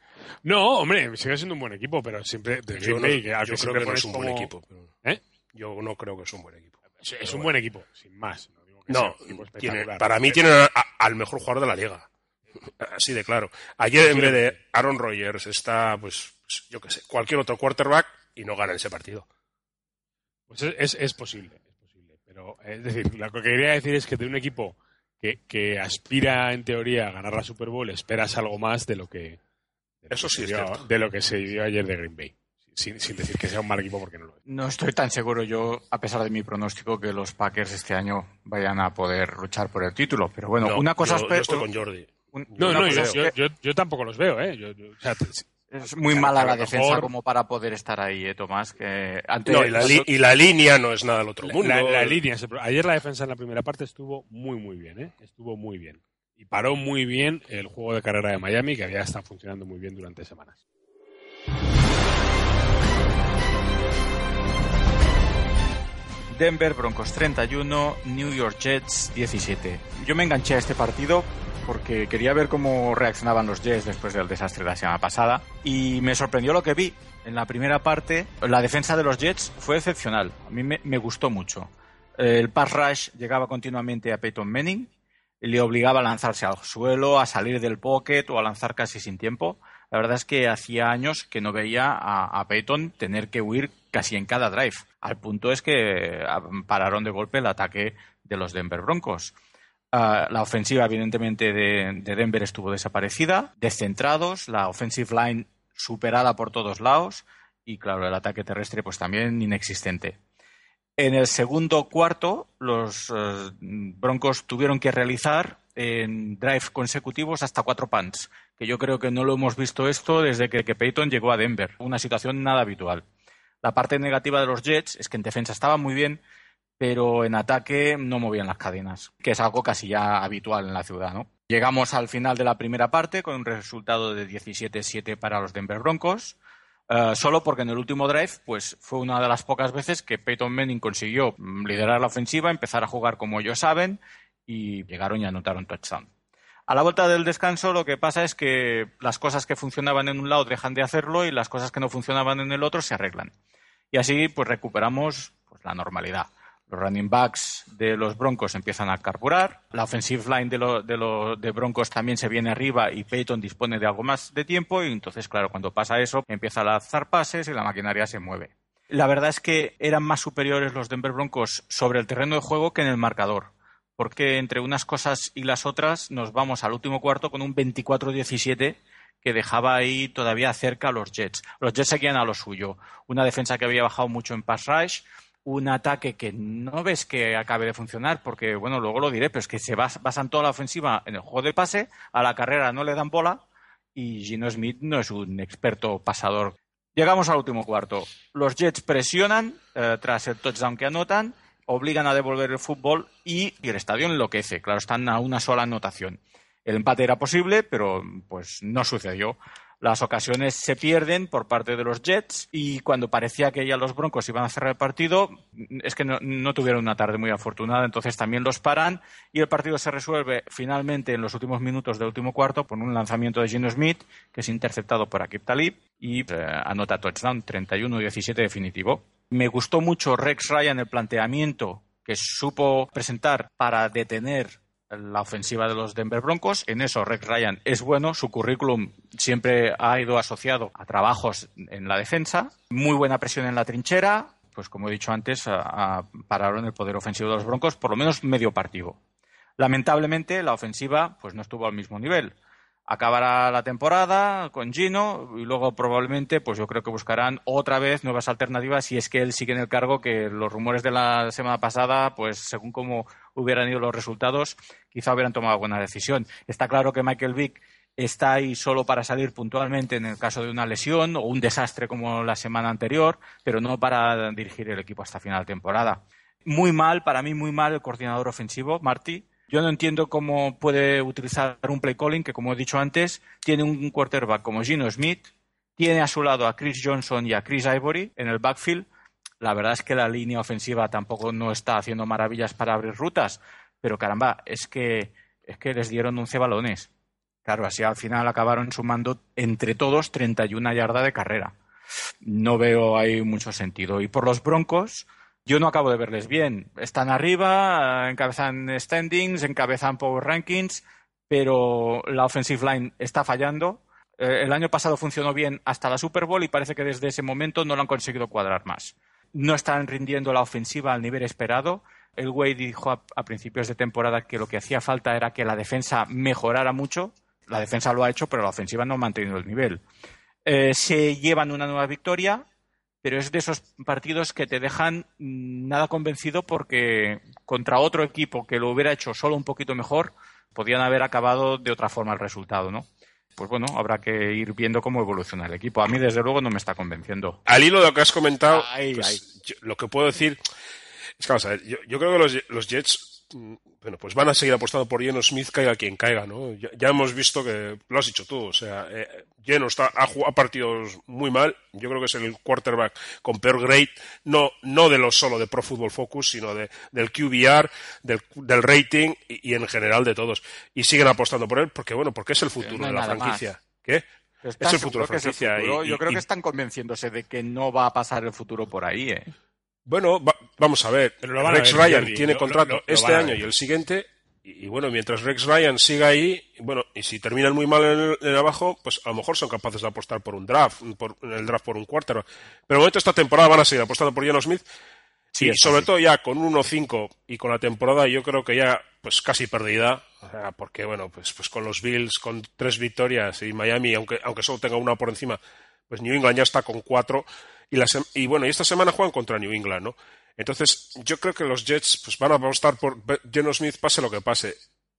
No, hombre, sigue siendo un buen equipo, pero siempre de Yo, no- que yo que creo que no es un buen equipo. pero- ¿Eh? Yo no creo que es un buen equipo. Es, un bueno. buen equipo, sin más. No, digo que No, sea tiene- para mí a- a- al mejor jugador de la liga. Así de claro. Ayer en vez de Aaron Rodgers está, pues, pues, yo qué sé, cualquier otro quarterback y no gana ese partido. Pues es, es, es posible, es posible. Pero, es decir, lo que quería decir es que de un equipo que, que aspira, en teoría, a ganar la Super Bowl, esperas algo más de lo que, Eso sí es cierto. de lo que se vio ayer de Green Bay. Sin, sin decir que sea un mal equipo porque no lo es. No estoy tan seguro yo, a pesar de mi pronóstico, que los Packers este año vayan a poder luchar por el título. Pero bueno, No, una cosa yo, es yo estoy con Jordi. un- No, no, yo, yo, que yo- yo tampoco los veo, ¿eh? Yo- yo- o sea, t- es muy mala la defensa mejor- como para poder estar ahí, ¿eh, Tomás? Que antes No, y, la li- y la línea no es nada del otro mundo. La, la línea, ayer la defensa en la primera parte estuvo muy, muy bien, ¿eh? Estuvo muy bien. Y paró muy bien el juego de carrera de Miami, que había estado funcionando muy bien durante semanas. Denver Broncos 31, New York Jets 17. Yo me enganché a este partido porque quería ver cómo reaccionaban los Jets después del desastre de la semana pasada y me sorprendió lo que vi. En la primera parte, la defensa de los Jets fue excepcional. A mí me, me gustó mucho. El pass rush llegaba continuamente a Peyton Manning, le obligaba a lanzarse al suelo, a salir del pocket o a lanzar casi sin tiempo. La verdad es que hacía años que no veía a, Peyton tener que huir casi en cada drive. Al punto es que ah, pararon de golpe el ataque de los Denver Broncos. Ah, la ofensiva, evidentemente, de, de Denver estuvo desaparecida, descentrados, la offensive line superada por todos lados y, claro, el ataque terrestre, pues también inexistente. En el segundo cuarto, los eh, Broncos tuvieron que realizar en drive consecutivos hasta cuatro punts, que yo creo que no lo hemos visto esto desde que, Peyton llegó a Denver. Una situación nada habitual. La parte negativa de los Jets es que en defensa estaba muy bien, pero en ataque no movían las cadenas, que es algo casi ya habitual en la ciudad, ¿no? Llegamos al final de la primera parte con un resultado de 17-7 para los Denver Broncos. Uh, solo porque en el último drive pues fue una de las pocas veces que Peyton Manning consiguió liderar la ofensiva, empezar a jugar como ellos saben y llegaron y anotaron touchdown. A la vuelta del descanso lo que pasa es que las cosas que funcionaban en un lado dejan de hacerlo y las cosas que no funcionaban en el otro se arreglan. Y así pues recuperamos pues, la normalidad. Los running backs de los Broncos empiezan a carburar. La offensive line de, lo, de, lo, Broncos también se viene arriba y Peyton dispone de algo más de tiempo. Y entonces, claro, cuando pasa eso, empieza a lanzar pases y la maquinaria se mueve. La verdad es que eran más superiores los Denver Broncos sobre el terreno de juego que en el marcador. Porque entre unas cosas y las otras nos vamos al último cuarto con un 24-17 que dejaba ahí todavía cerca a los Jets. Los Jets seguían a lo suyo. Una defensa que había bajado mucho en pass rush, un ataque que no ves que acabe de funcionar, porque, bueno, luego lo diré, pero es que se basan toda la ofensiva en el juego de pase, a la carrera no le dan bola y Gino Smith no es un experto pasador. Llegamos al último cuarto. Los Jets presionan eh, tras el touchdown que anotan, obligan a devolver el fútbol y, y el estadio enloquece. Claro, están a una sola anotación. El empate era posible, pero pues no sucedió. Las ocasiones se pierden por parte de los Jets y cuando parecía que ya los Broncos iban a cerrar el partido, es que no, tuvieron una tarde muy afortunada, entonces también los paran y el partido se resuelve finalmente en los últimos minutos del último cuarto por un lanzamiento de Gino Smith que es interceptado por Akib Talib y eh, anota touchdown 31-17 definitivo. Me gustó mucho Rex Ryan el planteamiento que supo presentar para detener la ofensiva de los Denver Broncos. En eso Rex Ryan es bueno, su currículum siempre ha ido asociado a trabajos en la defensa, muy buena presión en la trinchera, pues como he dicho antes, pararon el poder ofensivo de los Broncos por lo menos medio partido. Lamentablemente la ofensiva pues no estuvo al mismo nivel acabará la temporada con Gino y luego probablemente pues yo creo que buscarán otra vez nuevas alternativas si es que él sigue en el cargo que los rumores de la semana pasada pues según cómo hubieran ido los resultados quizá hubieran tomado buena decisión. Está claro que Michael Vick está ahí solo para salir puntualmente en el caso de una lesión o un desastre como la semana anterior pero no para dirigir el equipo hasta final de temporada. Muy mal para mí muy mal el coordinador ofensivo Marty yo no entiendo cómo puede utilizar un play calling que, como he dicho antes, tiene un quarterback como Gino Smith, tiene a su lado a Chris Johnson y a Chris Ivory en el backfield. La verdad es que la línea ofensiva tampoco no está haciendo maravillas para abrir rutas, pero caramba, es que, es que les dieron 11 balones. Claro, así al final acabaron sumando entre todos 31 yardas de carrera. No veo ahí mucho sentido. Y por los Broncos, yo no acabo de verles bien. Están arriba, encabezan standings, encabezan power rankings, pero la offensive line está fallando. Eh, el año pasado funcionó bien hasta la Super Bowl y parece que desde ese momento no lo han conseguido cuadrar más. No están rindiendo la ofensiva al nivel esperado. El Way dijo a, principios de temporada que lo que hacía falta era que la defensa mejorara mucho. La defensa lo ha hecho, pero la ofensiva no ha mantenido el nivel. Eh, se llevan una nueva victoria, pero es de esos partidos que te dejan mm, nada convencido porque contra otro equipo que lo hubiera hecho solo un poquito mejor, podían haber acabado de otra forma el resultado, ¿no? Pues bueno, habrá que ir viendo cómo evoluciona el equipo. A mí, desde luego, no me está convenciendo. Al hilo de lo que has comentado, pues, lo que puedo decir es que, vamos a ver, yo, creo que los, los Jets bueno, pues van a seguir apostando por Geno Smith, caiga quien caiga, ¿no? Ya, hemos visto que lo has dicho tú, o sea, eh, Geno está, ha, jugado partidos muy mal, yo creo que es el quarterback con peor grade, no, no de lo solo de Pro Football Focus, sino de, del QBR, del, del rating y, en general de todos. Y siguen apostando por él porque, bueno, porque es el futuro de la franquicia. ¿Qué? Es el futuro de la franquicia. yo creo que están convenciéndose de que no va a pasar el futuro por ahí, ¿eh? Bueno, vamos a ver. Rex Ryan tiene contrato este año y el siguiente. Y, bueno, mientras Rex Ryan siga ahí, bueno, y si terminan muy mal en el, abajo, pues a lo mejor son capaces de apostar por un draft, por, en el draft por un quarter. Pero de momento esta temporada van a seguir apostando por Geno Smith. Sí, y sobre todo ya con 1-5 y con la temporada yo creo que ya pues casi perdida, porque bueno, pues, pues con los Bills, con tres victorias y Miami, aunque, aunque solo tenga una por encima, pues New England ya está con cuatro y, bueno, y esta semana juegan contra New England, ¿no? Entonces, yo creo que los Jets pues, van a apostar por Geno Smith pase lo que pase.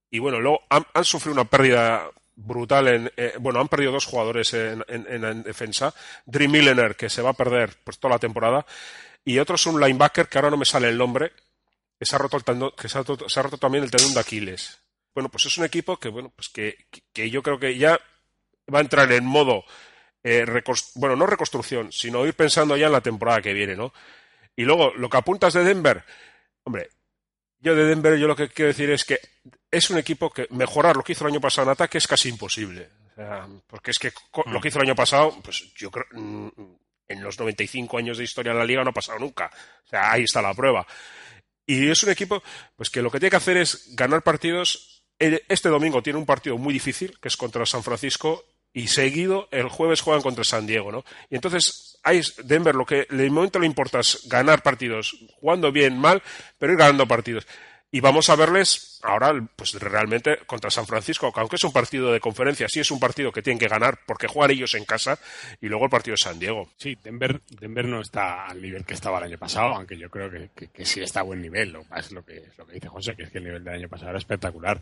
Y bueno, luego han, sufrido una pérdida brutal en eh, bueno han perdido dos jugadores en, en, defensa Dream Millener que se va a perder pues toda la temporada y otro es un linebacker que ahora no me sale el nombre que se ha roto, se ha roto también el tendón de Aquiles. Bueno, pues es un equipo que, bueno, pues que, que yo creo que ya va a entrar en modo, eh, bueno, no reconstrucción, sino ir pensando ya en la temporada que viene, ¿no? Y luego, lo que apuntas de Denver, hombre, yo de Denver yo lo que quiero decir es que es un equipo que mejorar lo que hizo el año pasado en ataque es casi imposible. O sea, porque es que lo que hizo el año pasado, pues yo creo, mm, en los 95 años de historia de la liga no ha pasado nunca. O sea, ahí está la prueba. Y es un equipo pues que lo que tiene que hacer es ganar partidos. El- Este domingo tiene un partido muy difícil, que es contra San Francisco, y seguido el jueves juegan contra San Diego, ¿no? Y entonces es- Denver lo que de momento le importa es ganar partidos, jugando bien, mal, pero ir ganando partidos. Y vamos a verles ahora, pues realmente contra San Francisco, que aunque es un partido de conferencia, sí es un partido que tienen que ganar porque juegan ellos en casa y luego el partido de San Diego. Sí, Denver, Denver no está al nivel que estaba el año pasado, aunque yo creo que, sí está a buen nivel. Lo, es lo que, lo que dice José, que es que el nivel del año pasado era espectacular.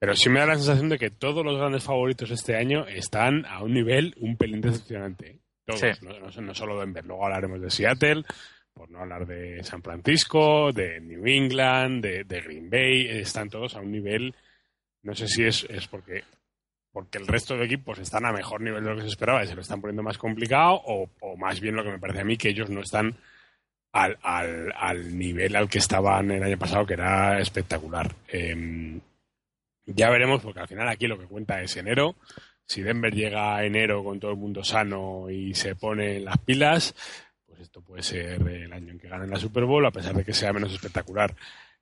Pero sí me da la sensación de que todos los grandes favoritos este año están a un nivel un pelín decepcionante. Todos, Sí. no, no- no solo Denver. Luego hablaremos de Seattle, por no hablar de San Francisco, de New England, de, de Green Bay. Están todos a un nivel, no sé si es, es porque porque el resto de equipos están a mejor nivel de lo que se esperaba y se lo están poniendo más complicado, o, o más bien lo que me parece a mí que ellos no están al, al, al nivel al que estaban el año pasado, que era espectacular. Eh, ya veremos, porque al final aquí lo que cuenta es enero. Si Denver llega a enero con todo el mundo sano y se pone las pilas, pues esto puede ser el año en que ganen la Super Bowl, a pesar de que sea menos espectacular.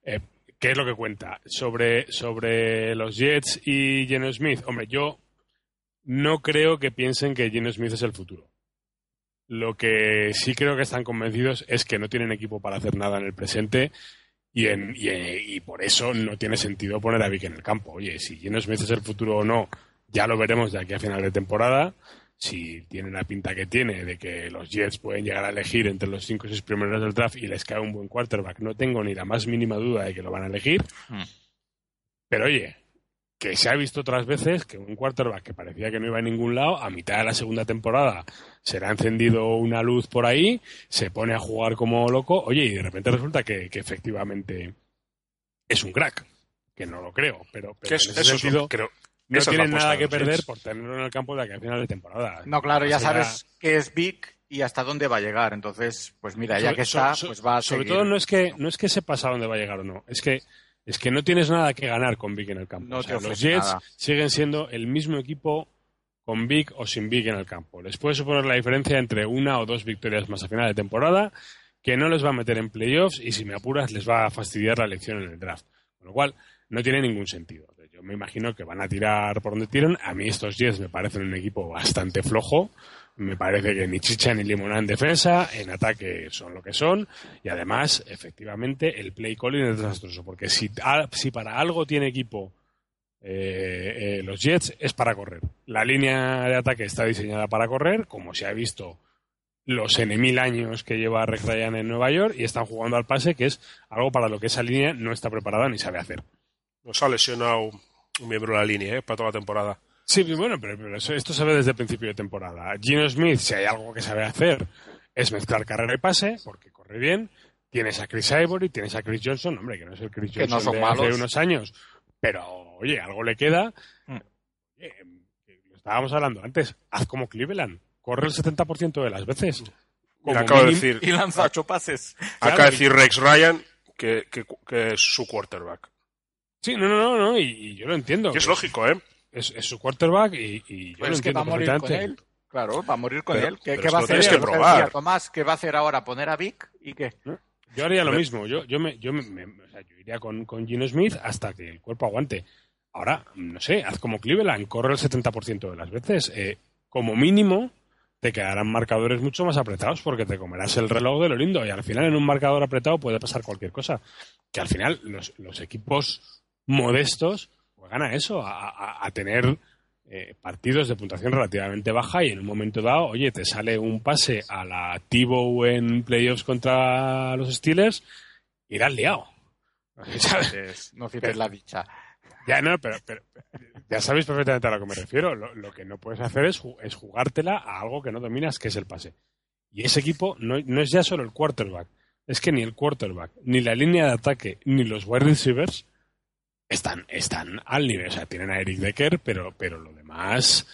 Eh, ¿Qué es lo que cuenta? Sobre, sobre los Jets y Geno Smith. Hombre, yo no creo que piensen que Geno Smith es el futuro. Lo que sí creo que están convencidos es que no tienen equipo para hacer nada en el presente y, en, y, y por eso no tiene sentido poner a Vic en el campo. Oye, si Geno Smith es el futuro o no, ya lo veremos de aquí a final de temporada. Si tiene la pinta que tiene de que los Jets pueden llegar a elegir entre los 5 o 6 primeros del draft y les cae un buen quarterback, no tengo ni la más mínima duda de que lo van a elegir. Hmm. Pero oye, que se ha visto otras veces que un quarterback que parecía que no iba a ningún lado, a mitad de la segunda temporada se le ha encendido una luz por ahí, se pone a jugar como loco, oye, y de repente resulta que, que efectivamente es un crack. Que no lo creo, pero, pero Que es- en ese eso sentido creo, no tienen apuesta nada que perder por tenerlo en el campo de aquí a final de temporada. No, claro, ya sabes que es Vic y hasta dónde va a llegar. Entonces, pues mira, ya sobre- que está, so- so- pues va a Sobre seguir. todo no es que no es que sepas a dónde va a llegar o no, es que es que no tienes nada que ganar con Vic en el campo. No O sea, te los Jets nada. siguen siendo el mismo equipo con Vic o sin Vic en el campo. Les puede suponer la diferencia entre una o dos victorias más a final de temporada, que no les va a meter en playoffs y si me apuras les va a fastidiar la elección en el draft. Con lo cual, no tiene ningún sentido. Yo me imagino que van a tirar por donde tiran. A mí estos Jets me parecen un equipo bastante flojo. Me parece que ni chicha ni limonada en defensa, en ataque son lo que son. Y además, efectivamente, el play calling es desastroso. Porque si, para algo tiene equipo eh, eh, los Jets, es para correr. La línea de ataque está diseñada para correr, como se ha visto los N mil años que lleva Rex Ryan en Nueva York, y están jugando al pase, que es algo para lo que esa línea no está preparada ni sabe hacer. Nos ha lesionado un miembro de la línea ¿eh? para toda la temporada. Sí, bueno, pero, pero eso- esto se ve desde el principio de temporada. Gino Smith, si hay algo que sabe hacer, es mezclar carrera y pase, porque corre bien. Tienes a Chris Ivory, tienes a Chris Johnson, hombre, que no es el Chris Que no Johnson son de malos. hace unos años, pero oye, algo le queda. Mm. Eh, lo estábamos hablando antes, haz como Cleveland, corre el 70% de las veces. Como acabo de decir, Y lanza ocho pases. Claro, acaba de decir Rex Ryan que, que- que es su quarterback. Sí, no, no, no, no, y, y yo lo entiendo. Que es lógico, ¿eh? Es, es su quarterback y, y yo Pues lo es que entiendo va a morir con él. Claro, va a morir con Pero- él. ¿Qué, pero qué es va a hacer? que probar. Tomás, ¿qué va a hacer ahora? ¿Poner a Vic? ¿Y qué? Yo haría lo mismo. Yo, yo, me, yo, me, me- o sea, yo iría con, con Gino Smith hasta que el cuerpo aguante. Ahora, no sé, haz como Cleveland, corre el 70% de las veces. Eh, como mínimo, te quedarán marcadores mucho más apretados porque te comerás el reloj de lo lindo. Y al final, en un marcador apretado puede pasar cualquier cosa. Que al final, los, los equipos modestos juegan a eso, a, a- a tener eh, partidos de puntuación relativamente baja y en un momento dado, oye, te sale un pase a la Tivo en playoffs contra los Steelers, irás liado. ¿Sabes? Pues, no cites la dicha. Ya no, pero, pero- ya sabéis perfectamente a lo que me refiero. Lo, lo que no puedes hacer es, es jugártela a algo que no dominas, que es el pase. Y ese equipo no, no es ya solo el quarterback. es que ni el quarterback, ni la línea de ataque, ni los wide receivers están, están al nivel. O sea, tienen a Eric Decker, pero, pero lo demás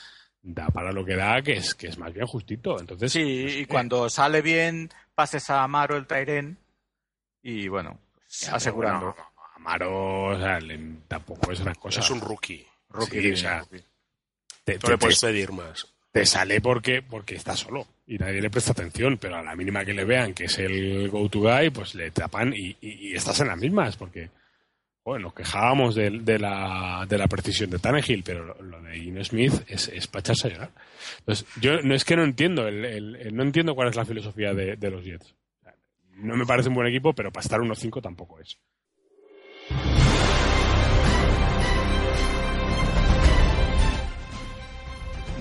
da para lo que da, que es, que es más bien justito. Entonces, Sí, pues, y eh, cuando sale bien, pases a Amaro el Tairen y bueno, pues, ya, asegurando. bueno, Amaro, o sea, le- tampoco es una cosa. es un rookie. Rookie, Sí, o sea, rookie. te, le puedes te- pedir más. te sale porque, porque está solo y nadie le presta atención, pero a la mínima que le vean que es el go-to guy, pues le tapan y, y- y estás en las mismas, porque bueno, quejábamos de, la, precisión de Tannehill, pero lo, de Ino Smith es, es para echarse a llorar. Entonces, yo no es que no entiendo, el, el- el- no entiendo cuál es la filosofía de, de los Jets. No me parece un buen equipo, pero para estar 1-5 tampoco es.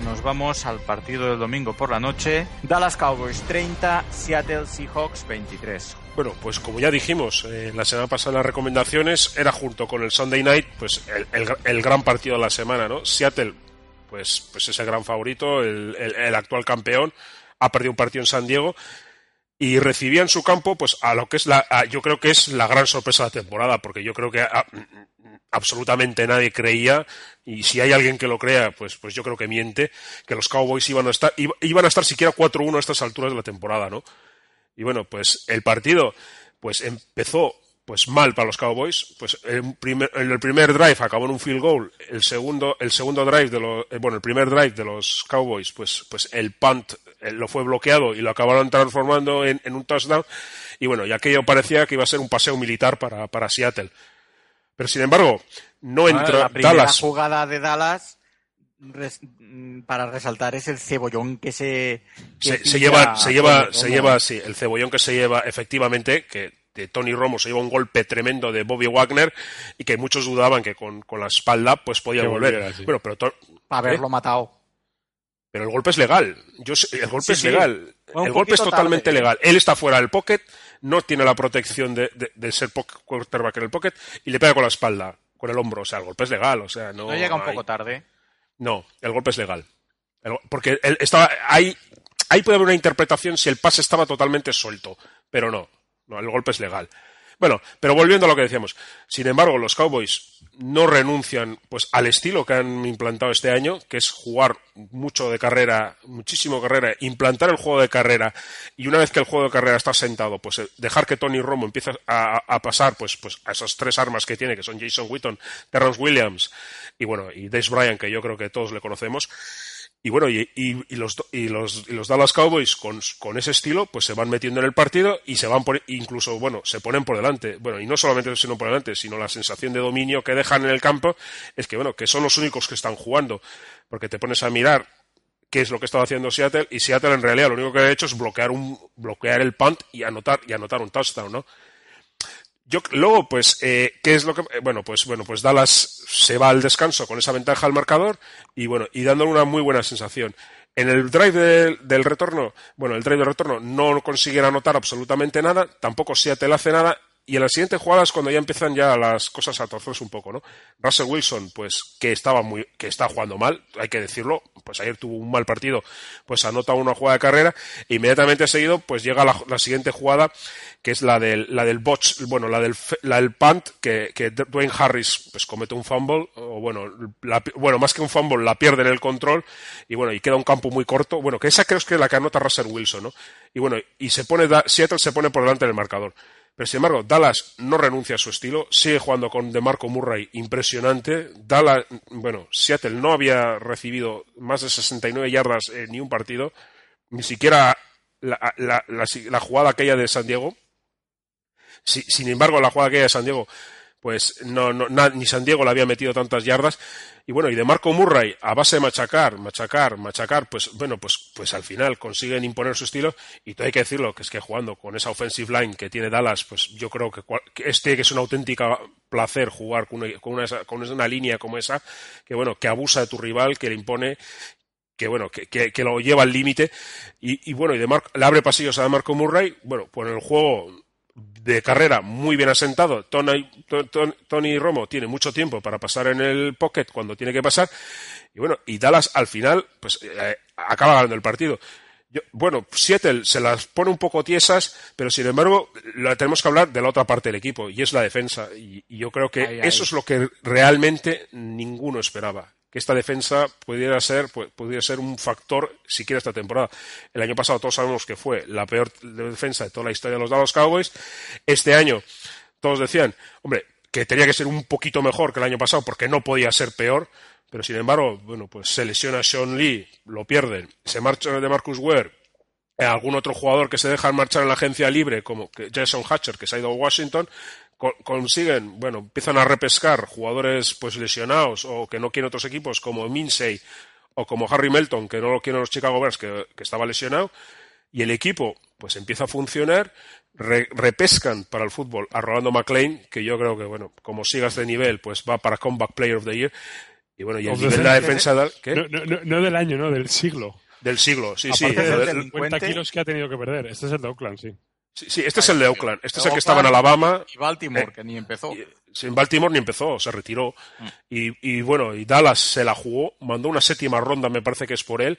Nos vamos al partido del domingo por la noche. Dallas Cowboys 30, Seattle Seahawks 23. Bueno, pues como ya dijimos eh, la semana pasada las recomendaciones, era junto con el Sunday Night, pues el, el- el gran partido de la semana, ¿no? Seattle, pues, pues ese gran favorito, el, el- el actual campeón, ha perdido un partido en San Diego y recibía en su campo, pues a lo que es la, yo creo que es la gran sorpresa de la temporada, porque yo creo que a- absolutamente nadie creía y si hay alguien que lo crea, pues, pues yo creo que miente, que los Cowboys iban a estar, iba- iban a estar siquiera 4-1 a estas alturas de la temporada, ¿no? Y bueno, pues el partido pues empezó pues mal para los Cowboys, pues en, en el primer drive acabó en un field goal, el segundo el segundo drive de los eh, bueno, el primer drive de los Cowboys, pues pues el punt eh, lo fue bloqueado y lo acabaron transformando en, en un touchdown y bueno, y aquello parecía que iba a ser un paseo militar para, para Seattle. Pero sin embargo, no Bueno, entra la primera Dallas. jugada de Dallas res- mm, para resaltar es el cebollón que se que se, lleva, se lleva, se lleva, sí, el cebollón que se lleva efectivamente, que de Tony Romo se lleva un golpe tremendo de Bobby Wagner y que muchos dudaban que con, con la espalda pues podía volver. volviera, sí. Bueno, pero, to- haberlo matado. Pero el golpe es legal. Yo sé- el golpe Sí, es sí. legal. El golpe es totalmente tarde. legal. Él está fuera del pocket, no tiene la protección de, de- de ser quarterback en el pocket y le pega con la espalda, con el hombro. O sea, el golpe es legal. O sea, no, No llega un hay- poco tarde. no, el golpe es legal. El- porque él estaba ahí, ahí puede haber una interpretación si el pase estaba totalmente suelto, pero no, no, el golpe es legal. Bueno, pero volviendo a lo que decíamos, sin embargo, los Cowboys no renuncian pues al estilo que han implantado este año, que es jugar mucho de carrera, muchísimo carrera, implantar el juego de carrera y una vez que el juego de carrera está sentado, pues eh, dejar que Tony Romo empiece a, pasar pues, pues a esas tres armas que tiene, que son Jason Witton, Terrence Williams y bueno, y Dez Bryant, que yo creo que todos le conocemos. Y bueno, y, y- y los, y, los, y los Dallas Cowboys con, con ese estilo, pues se van metiendo en el partido y se van por, incluso, bueno, se ponen por delante. Bueno, y no solamente se ponen por delante, sino la sensación de dominio que dejan en el campo es que, bueno, que son los únicos que están jugando. Porque te pones a mirar qué es lo que estaba haciendo Seattle y Seattle en realidad lo único que ha hecho es bloquear un bloquear el punt y anotar y anotar un touchdown, ¿no? Yo luego pues eh, qué es lo que eh, bueno pues bueno pues Dallas se va al descanso con esa ventaja al marcador y bueno y dándole una muy buena sensación. En el drive del, del retorno, bueno, el drive del retorno no consiguieron anotar absolutamente nada, tampoco Seattle hace nada y en las siguientes jugadas cuando ya empiezan ya las cosas a torcerse un poco, ¿no? Russell Wilson, pues que estaba muy, que está jugando mal, hay que decirlo, pues ayer tuvo un mal partido, pues anota una jugada de carrera, e inmediatamente seguido, pues llega la, la siguiente jugada, que es la del, la del botch, bueno, la del, la del punt, que, que Dwayne Harris, pues comete un fumble, o bueno, la- bueno, más que un fumble, la pierde en el control, y bueno, y queda un campo muy corto, bueno, que esa creo que es la que anota Russell Wilson, ¿no? Y bueno, y se pone, Seattle se pone por delante del marcador. Pero sin embargo, Dallas no renuncia a su estilo, sigue jugando con DeMarco Murray impresionante. Dallas, bueno, Seattle no había recibido más de 69 yardas en ni un partido, ni siquiera la, jugada aquella de San Diego. Si- sin embargo, la jugada aquella de San Diego, pues no, no- ni San Diego le había metido tantas yardas. Y bueno, y de Marco Murray, a base de machacar, machacar, machacar, pues bueno, pues, pues al final consiguen imponer su estilo. Y todo hay que decirlo, que es que jugando con esa offensive line que tiene Dallas, pues yo creo que, cual- que este que es una auténtica placer jugar con una, con, una, con una línea como esa, que bueno, que abusa de tu rival, que le impone que bueno, que, que- lo lleva al límite y, bueno, y de Mar- le abre pasillos a Marco Murray, bueno, pues en el juego de carrera muy bien asentado, Tony, Ton- Ton- Tony Romo tiene mucho tiempo para pasar en el pocket cuando tiene que pasar y bueno, y Dallas al final pues eh, acaba ganando el partido. Yo- bueno, Seattle se las pone un poco tiesas, pero sin embargo, la tenemos que hablar de la otra parte del equipo, y es la defensa. Y, y yo creo que eso es lo que realmente ninguno esperaba. Esta defensa pudiera ser, pu- pudiera ser un factor siquiera esta temporada. El año pasado todos sabemos que fue la peor defensa de toda la historia de los Dallas Cowboys. Este año todos decían, hombre, que tenía que ser un poquito mejor que el año pasado porque no podía ser peor, pero sin embargo, bueno, pues se lesiona Sean Lee, lo pierden, se marcha de Marcus Ware, algún otro jugador que se deja marchar en la agencia libre, como Jason Hatcher, que se ha ido a Washington, consiguen, bueno, empiezan a repescar jugadores pues lesionados o que no quieren otros equipos, como Minsey o como Harry Melton, que no lo quieren los Chicago Bears, que, que estaba lesionado, y el equipo pues empieza a funcionar, re- repescan para el fútbol a Rolando McLean, que yo creo que, bueno, como siga este nivel, pues va para Comeback Player of the Year, y bueno, y el nivel de la defensa del, ¿qué? No, no, no, no del año, no, del siglo. del siglo, sí, sí. De Joder, del- 50 delincuente. kilos que ha tenido que perder. Este es el de Oakland, sí. Sí, sí, este es el de Oakland, este es el que estaba en Alabama, Y Baltimore, Eh, que ni empezó. En Baltimore ni empezó, se retiró. Y, y bueno, y Dallas se la jugó, mandó una séptima ronda, me parece que es por él.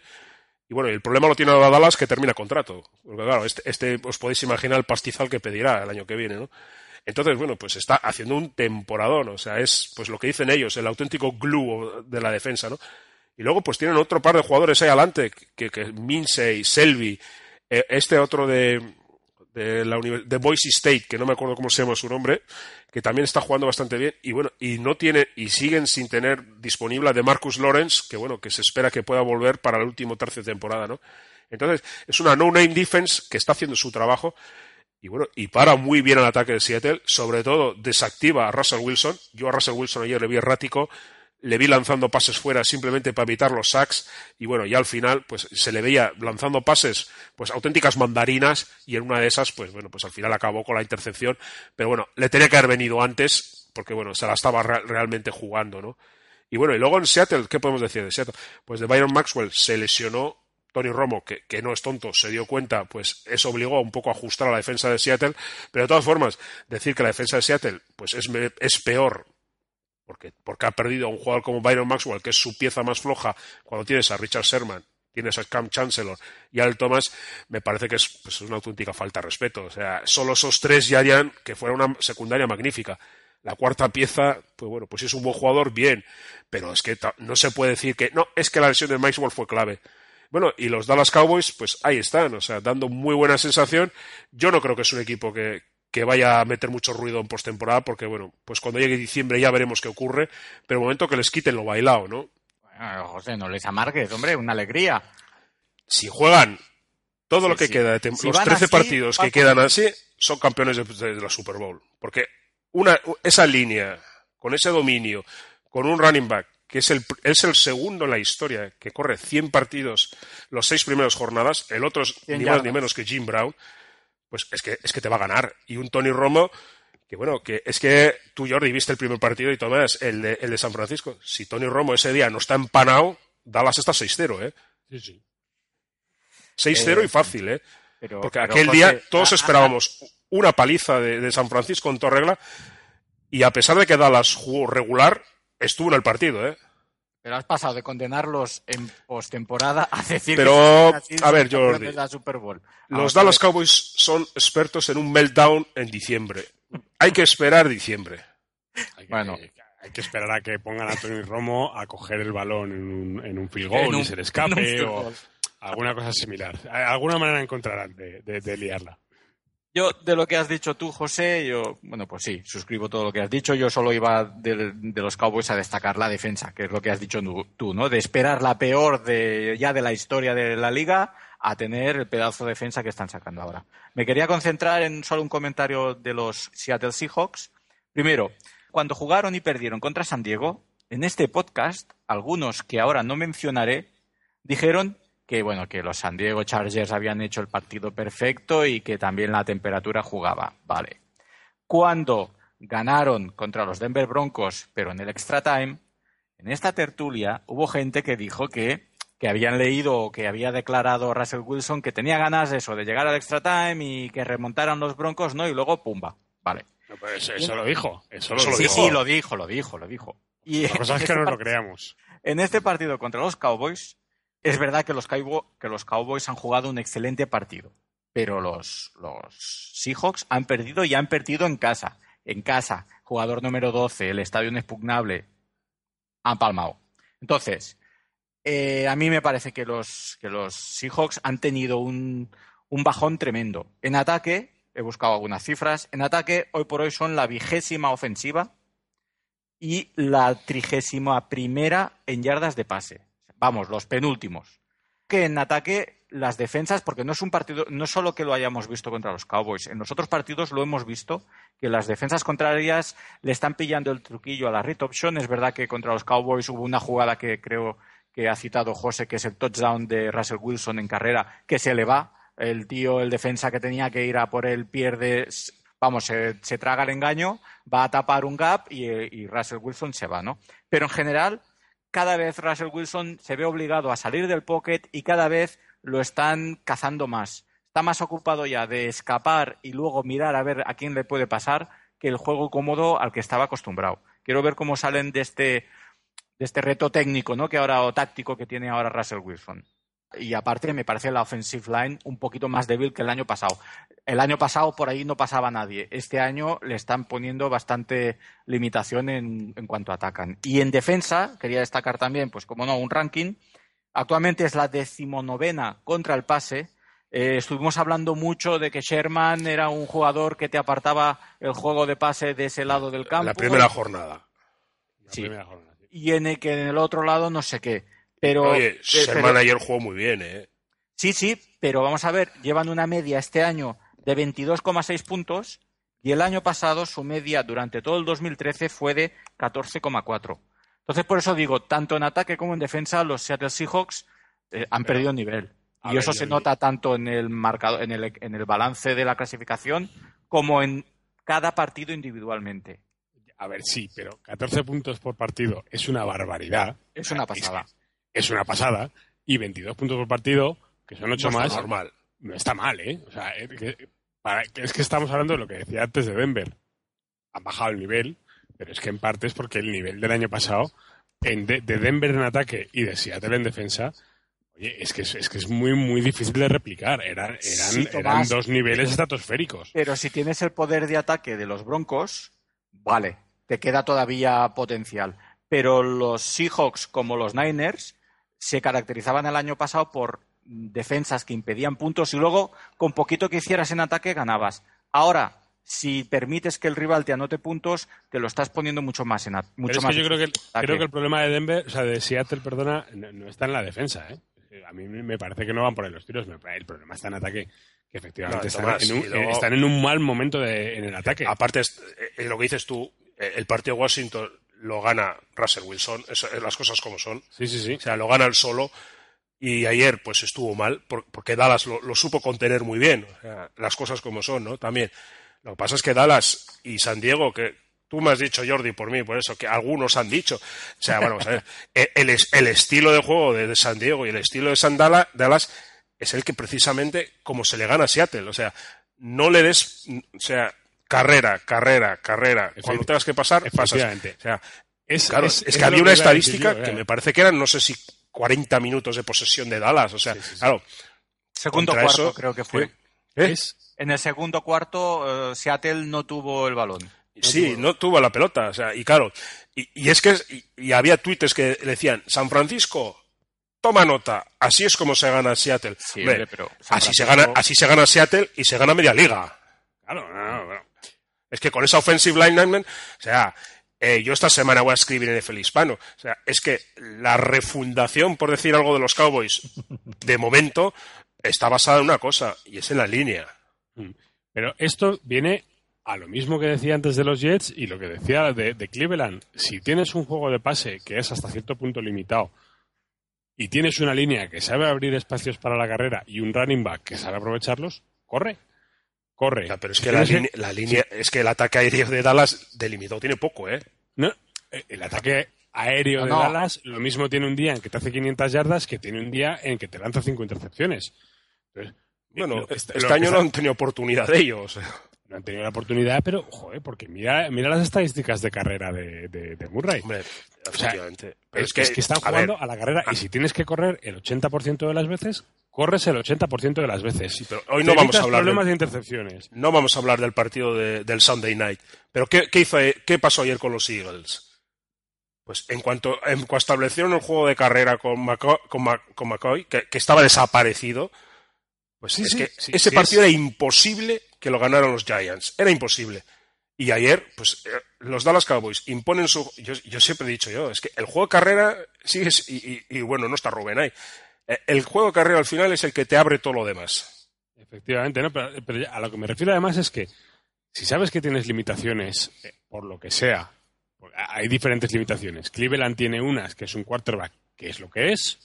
Y bueno, y el problema lo tiene ahora Dallas que termina contrato. Porque claro, este, este os podéis imaginar el pastizal que pedirá el año que viene, ¿no? Entonces, bueno, pues está haciendo un temporadón, o sea, es pues lo que dicen ellos, el auténtico glue de la defensa, ¿no? Y luego pues tienen otro par de jugadores ahí adelante, que, que Minsey, Selby, eh, este otro de, de Boise State, que no me acuerdo cómo se llama su nombre, que también está jugando bastante bien y bueno, y no tiene y siguen sin tener disponible a de Marcus Lawrence, que bueno, que se espera que pueda volver para el último tercio de temporada, ¿no? Entonces, es una no-name defense que está haciendo su trabajo y bueno, y para muy bien al ataque de Seattle, sobre todo desactiva a Russell Wilson. Yo a Russell Wilson ayer le vi errático, le vi lanzando pases fuera simplemente para evitar los sacks y bueno, ya al final pues se le veía lanzando pases pues auténticas mandarinas y en una de esas pues bueno, pues al final acabó con la intercepción, pero bueno, le tenía que haber venido antes porque bueno, se la estaba re- realmente jugando, ¿no? Y bueno, y luego en Seattle, ¿qué podemos decir de Seattle? Pues de Byron Maxwell se lesionó Tony Romo, que, que no es tonto, se dio cuenta, pues eso obligó un poco a ajustar a la defensa de Seattle, pero de todas formas, decir que la defensa de Seattle pues es, es peor porque, porque ha perdido a un jugador como Byron Maxwell, que es su pieza más floja, cuando tienes a Richard Sherman, tienes a Cam Chancellor y Al Thomas, me parece que es pues, una auténtica falta de respeto. O sea, solo esos tres ya harían que fuera una secundaria magnífica. La cuarta pieza, pues bueno, pues si es un buen jugador, bien, pero es que no se puede decir que no, es que la lesión de Maxwell fue clave. Bueno, y los Dallas Cowboys, pues ahí están, o sea, dando muy buena sensación. Yo no creo que es un equipo que, que vaya a meter mucho ruido en postemporada, porque bueno, pues cuando llegue diciembre ya veremos qué ocurre, pero el momento que les quiten lo bailado, ¿no? Bueno, José, no les amargues, hombre, una alegría. Si juegan todo Sí, lo que sí. queda de Si los van 13 así, partidos que quedan así, son campeones de, de la Super Bowl. Porque una, esa línea, con ese dominio, con un running back, que es el, es el segundo en la historia que corre 100 partidos los seis primeras jornadas, el otro es 100 ni más ni menos que Jim Brown, pues es que, es que te va a ganar. Y un Tony Romo, que bueno, que es que tú, Jordi, viste el primer partido y Tomás, el de, el de San Francisco. Si Tony Romo ese día no está empanado, Dallas está 6-0, ¿eh? Sí, sí. 6-0 Eh, y fácil, ¿eh? Pero, Porque pero, aquel José, día todos ah, esperábamos una paliza de, de San Francisco en toda regla y a pesar de que Dallas jugó regular, estuvo en el partido, ¿eh? Pero has pasado de condenarlos en postemporada a decir Pero, que a ver, Jordi, de la Super Bowl. Los Vamos Dallas ver. Cowboys son expertos en un meltdown en diciembre. Hay que esperar diciembre. Hay que, Bueno. hay que esperar a que pongan a Tony Romo a coger el balón en un, en un field goal En un- y se le escape o alguna cosa similar. Alguna manera encontrarán de, de- de liarla. Yo, de lo que has dicho tú, José, yo, bueno, pues sí, suscribo todo lo que has dicho. Yo solo iba de, los Cowboys a destacar la defensa, que es lo que has dicho tú, ¿no? De esperar la peor de, ya de la historia de la liga a tener el pedazo de defensa que están sacando ahora. Me quería concentrar en solo un comentario de los Seattle Seahawks. Primero, cuando jugaron y perdieron contra San Diego, en este podcast, algunos que ahora no mencionaré, dijeron que bueno, que los San Diego Chargers habían hecho el partido perfecto y que también la temperatura jugaba. Vale. Cuando ganaron contra los Denver Broncos, pero en el extra time, en esta tertulia hubo gente que dijo que, que habían leído o que había declarado Russell Wilson que tenía ganas de eso, de llegar al extra time y que remontaran los Broncos, ¿no? Y luego pumba. Vale. No, pues eso, eso lo dijo. Eso lo Sí, dijo. sí, lo dijo, lo dijo, lo dijo. Y La cosa es que este no lo creamos. en este partido contra los Cowboys, Es verdad que los, Cowboys han jugado un excelente partido, pero los, los Seahawks han perdido y han perdido en casa. En casa, jugador número 12, el estadio inexpugnable, han palmado. Entonces, eh, a mí me parece que los, que los Seahawks han tenido un, un bajón tremendo. En ataque, he buscado algunas cifras, en ataque hoy por hoy son la vigésima ofensiva y la trigésima primera en yardas de pase. Vamos, los penúltimos. Que en ataque las defensas, porque no es un partido, no solo que lo hayamos visto contra los Cowboys, en los otros partidos lo hemos visto, que las defensas contrarias le están pillando el truquillo a la read option. Es verdad que contra los Cowboys hubo una jugada que creo que ha citado José, que es el touchdown de Russell Wilson en carrera, que se le va. El tío, el defensa que tenía que ir a por él, pierde, vamos, se, traga el engaño, va a tapar un gap y Russell Wilson se va, ¿no? Pero en general, cada vez Russell Wilson se ve obligado a salir del pocket y cada vez lo están cazando más. Está más ocupado ya de escapar y luego mirar a ver a quién le puede pasar que el juego cómodo al que estaba acostumbrado. Quiero ver cómo salen de este, de este reto técnico, ¿no? Que ahora, o táctico que tiene ahora Russell Wilson. Y aparte me parece la offensive line un poquito más débil que el año pasado. El año pasado por ahí no pasaba nadie. Este año le están poniendo bastante limitación en, en cuanto atacan. Y en defensa, quería destacar también, pues como no, un ranking. Actualmente es la decimonovena contra el pase. Eh, estuvimos hablando mucho de que Sherman era un jugador que te apartaba el juego de pase de ese lado del campo. La primera jornada. La Sí. primera jornada, sí. Y en el que en el otro lado no sé qué. Pero, Oye, pero- ayer jugó muy bien, ¿eh? Sí, sí, pero vamos a ver, llevan una media este año de 22,6 puntos y el año pasado su media durante todo el 2013 fue de 14,4. Entonces, por eso digo, tanto en ataque como en defensa, los Seattle Seahawks eh, han perdido nivel. Y ver, eso se vi- nota tanto en el, marcado, en, el, en el balance de la clasificación como en cada partido individualmente. A ver, sí, pero 14 puntos por partido es una barbaridad. Es una pasada. Es una pasada. Y 22 puntos por partido, que son 8 No está más, normal. no está mal, ¿eh? O sea, es que, para- es que estamos hablando de lo que decía antes de Denver. Han bajado el nivel, pero es que en parte es porque el nivel del año pasado, en de, de Denver en ataque y de Seattle en defensa, oye, es que es, es que es muy, muy difícil de replicar. Eran, eran, Sí, eran dos niveles estratosféricos. Pero si tienes el poder de ataque de los Broncos, vale, te queda todavía potencial. Pero los Seahawks, como los Niners, se caracterizaban el año pasado por defensas que impedían puntos y luego, con poquito que hicieras en ataque, ganabas. Ahora, si permites que el rival te anote puntos, te lo estás poniendo mucho más en a- mucho Pero es más que yo creo que, creo que el problema de Denver, o sea, de Seattle, perdona, no, no está en la defensa, ¿eh? A mí me parece que no van por ahí los tiros. El problema está en ataque. Que efectivamente No, están, Tomás, en un, y luego- están en un mal momento de- en el ataque. Aparte, es- eh, lo que dices tú, eh, el partido de Washington lo gana Russell Wilson, eso, las cosas como son. Sí, sí, sí. O sea, lo gana él solo. Y ayer, pues estuvo mal, por- porque Dallas lo, lo supo contener muy bien. O sea, las cosas como son, ¿no? También. Lo que pasa es que Dallas y San Diego, que tú me has dicho, Jordi, por mí, por eso, que algunos han dicho. O sea, bueno, vamos a ver. El, es- el estilo de juego de, de San Diego y el estilo de San Dala- Dallas es el que precisamente, como se le gana a Seattle. O sea, no le des, o sea, carrera, carrera, carrera. Cuando tengas que pasar, pasas. O sea, Es, Claro, es- es, es que había una decir estadística yo, que eh. me parece que eran, no sé si 40 minutos de posesión de Dallas. O sea, Sí, sí, sí. claro. Segundo cuarto, eso- creo que fue. ¿eh? Es- En el segundo cuarto, eh, Seattle no tuvo el balón. Sí, no tuvo la pelota. O sea, y claro, y, y es que y, y había tuites que decían, San Francisco, toma nota, así es como se gana Seattle. Sí, Hombre, pero así, se gana, así se gana Seattle y se gana media liga. Claro, no, no, no. Es que con esa offensive lineman, o sea, eh, yo esta semana voy a escribir en el Hispano. O sea, es que la refundación, por decir algo de los Cowboys, de momento, está basada en una cosa, y es en la línea. Pero esto viene a lo mismo que decía antes de los Jets y lo que decía de, de Cleveland. Si tienes un juego de pase que es hasta cierto punto limitado y tienes una línea que sabe abrir espacios para la carrera y un running back que sabe aprovecharlos, corre. Corre. O sea, pero es que la, línea- la línea, es que el ataque aéreo de Dallas delimitado tiene poco, ¿eh? No, eh, el ataque aéreo No, de no. Dallas lo mismo tiene un día en que te hace 500 yardas que tiene un día en que te lanza 5 intercepciones. Entonces, Bueno, este, este año está- no han tenido oportunidad de ellos. Han tenido la oportunidad, pero, joder, porque mira, mira las estadísticas de carrera de, de, de Murray. Hombre, sea, efectivamente. Pero es, que, están a jugando ver, a la carrera y si tienes que correr el 80% de las veces, corres el 80% de las veces. Sí, pero hoy Te no vamos a hablar problemas del- de intercepciones. no vamos a hablar del partido de- del Sunday Night. Pero ¿qué, qué, hizo, qué pasó ayer con los Eagles? Pues en cuanto, en cuanto establecieron el juego de carrera con, McCoy, con, McCoy, que, que estaba desaparecido, pues Sí, es sí, que sí, ese partido es- era imposible que lo ganaran los Giants. Era imposible. Y ayer, pues eh, los Dallas Cowboys imponen su. Yo, yo siempre he dicho yo, es que el juego de carrera sigue. Y, y- y bueno, no está Rubén ahí. Eh, El juego de carrera al final es el que te abre todo lo demás. Efectivamente, ¿no? Pero, a lo que me refiero además es que si sabes que tienes limitaciones, eh, por lo que sea, hay diferentes limitaciones. Cleveland tiene unas, que es un quarterback, que es lo que es,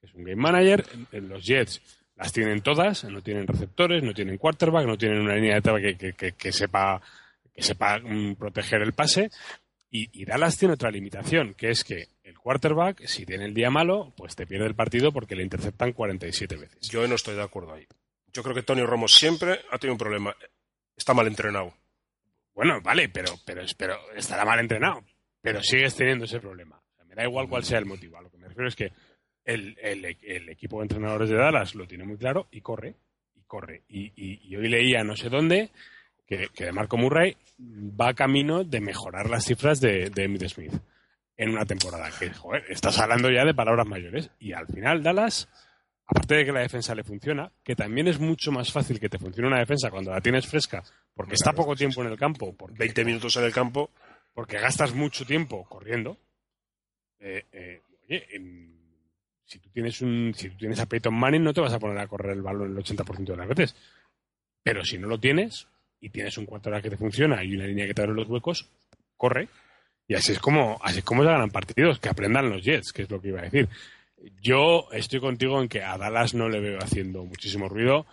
que es un game manager. En Los Jets las tienen todas, no tienen receptores, no tienen quarterback, no tienen una línea de ataque que, que- que- que sepa, que sepa mm, proteger el pase. Y, y Dallas tiene otra limitación, que es que el quarterback, si tiene el día malo, pues te pierde el partido porque le interceptan 47 veces. Yo no estoy de acuerdo ahí. Yo creo que Tony Romo siempre ha tenido un problema. Está mal entrenado. Bueno, vale, pero, pero, pero estará mal entrenado. Pero sigues teniendo ese problema. O sea, me da igual cuál sea el motivo. A lo que me refiero es que el, el- el equipo de entrenadores de Dallas lo tiene muy claro y corre. Y corre. Y, y- y hoy leía no sé dónde que, que de Marco Murray va camino de mejorar las cifras de, de Emmitt Smith en una temporada. Que, joder, estás hablando ya de palabras mayores. Y al final Dallas, aparte de que la defensa le funciona, que también es mucho más fácil que te funcione una defensa cuando la tienes fresca, porque está poco tiempo en el campo, porque 20 minutos en el campo. porque gastas mucho tiempo corriendo. Eh, eh, oye, em, si tú tienes un, si tú tienes a Peyton Manning, no te vas a poner a correr el balón el 80% de las veces. Pero si no lo tienes y tienes un quarterback que te funciona y una línea que te abre los huecos, corre. Y así es como, así es como se ganan partidos, que aprendan los Jets, que es lo que iba a decir. Yo estoy contigo en que a Dallas no le veo haciendo muchísimo ruido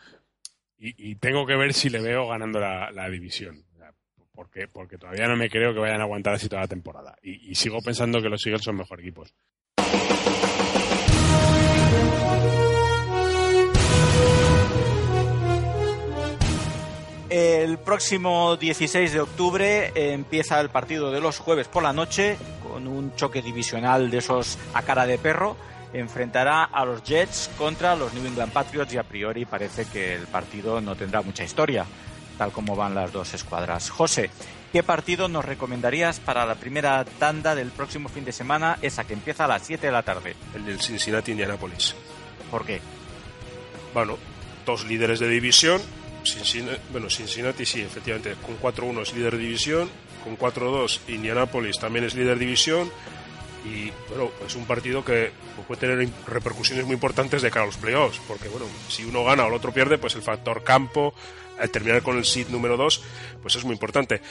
y, tengo que ver si le veo ganando la, división. Porque, porque todavía no me creo que vayan a aguantar así toda la temporada. Y, y sigo pensando que los Eagles son mejor equipos. El próximo 16 de octubre empieza el partido de los jueves por la noche con un choque divisional de esos a cara de perro. Enfrentará a los Jets contra los New England Patriots y a priori parece que el partido no tendrá mucha historia, tal como van las dos escuadras. José, ¿qué partido nos recomendarías para la primera tanda del próximo fin de semana, esa que empieza a las 7 de la tarde? El del Cincinnati Indianapolis. ¿Por qué? Bueno, dos líderes de división. Cincinnati, bueno, Cincinnati sí, efectivamente, con 4-1 es líder de división. Con 4-2 Indianapolis también es líder de división. Y bueno, es un partido que puede tener repercusiones muy importantes de cara a los playoffs. Porque bueno, si uno gana o el otro pierde, pues el factor campo, terminar con el seed número 2, pues es muy importante.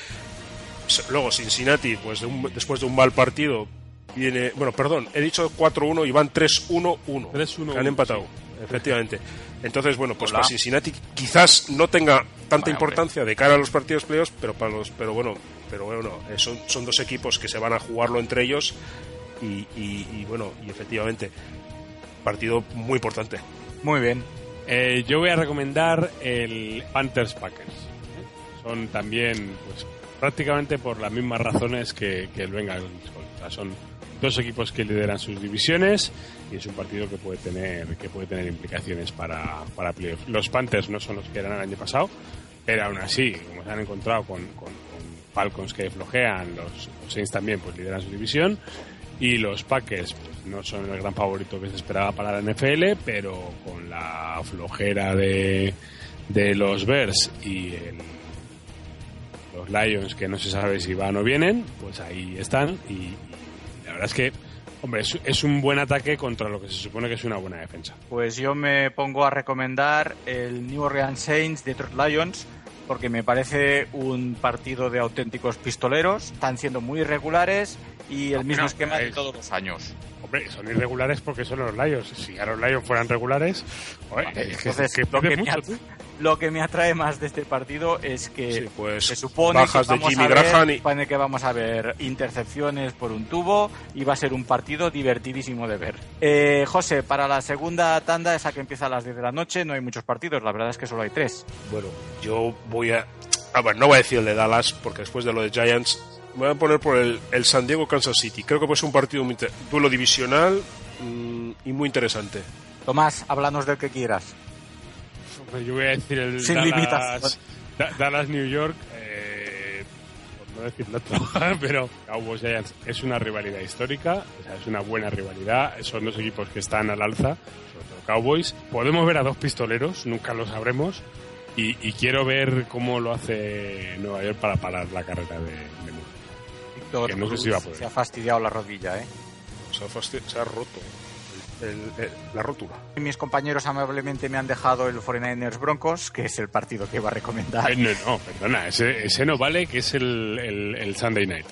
Luego Cincinnati, pues de un- después de un mal partido, viene. Bueno, perdón, he dicho 4-1 y van 3-1-1. 3-1-1, que han empatado, efectivamente. Entonces, bueno, pues Hola. para Cincinnati quizás no tenga tanta Vaya, importancia de cara a los partidos playoffs, pero para los, pero bueno, pero bueno, eh, son, son dos equipos que se van a jugarlo entre ellos y, y- y, bueno, y efectivamente, partido muy importante. Muy bien. Eh, yo voy a recomendar el Panthers Packers. Son también, pues, prácticamente por las mismas razones que, que el Bengals. O sea, son dos equipos que lideran sus divisiones y es un partido que puede tener, que puede tener implicaciones para, para. Los Panthers no son los que eran el año pasado, pero aún así, como se han encontrado con, con- con Falcons que flojean, los, los Saints también pues lideran su división y los Packers no son el gran favorito que se esperaba para la NFL, pero con la flojera de, de los Bears y el- los Lions que no se sabe si van o vienen, pues ahí están y, la verdad es que, hombre, es, es un buen ataque contra lo que se supone que es una buena defensa. Pues yo me pongo a recomendar el New Orleans Saints Detroit Lions porque me parece un partido de auténticos pistoleros, están siendo muy irregulares y el mismo no, esquema de es- todos los años. Hombre, son irregulares porque son los Lions. Si a los Lions fueran regulares, joder, es que, Entonces, que lo, que pides me mucho. Lo que me atrae más de este partido es que Sí, pues se supone bajas que de vamos, Jimmy a ver, Graham y supone que vamos a ver intercepciones por un tubo y va a ser un partido divertidísimo de ver. Eh, José, para la segunda tanda, esa que empieza a las 10 de la noche, no hay muchos partidos, la verdad es que solo hay tres. Bueno, yo voy a. Ah, bueno, no voy a decir el de Dallas, porque después de lo de Giants, me voy a poner por el, el San Diego Kansas City. Creo que puede ser un partido muy duelo divisional mm, y muy interesante. Tomás, háblanos del que quieras. Hombre, Yo voy a decir el Sin Dallas, Dallas New York, eh, por no decir otro, pero Cowboys Giants es una rivalidad histórica, o sea, es una buena rivalidad, son dos equipos que están al alza, sobre todo Cowboys. Podemos ver a dos pistoleros, nunca lo sabremos, y, y quiero ver cómo lo hace Nueva York para parar la carrera de, de. Víctor Que no sé si va a poder. se ha fastidiado la rodilla, ¿eh? Se ha, se ha roto el- el- la rótula. Mis compañeros amablemente me han dejado el 49ers Broncos, que es el partido que iba a recomendar. Eh, no, no, perdona, ese, ese no vale, que es el, el, Sunday Night.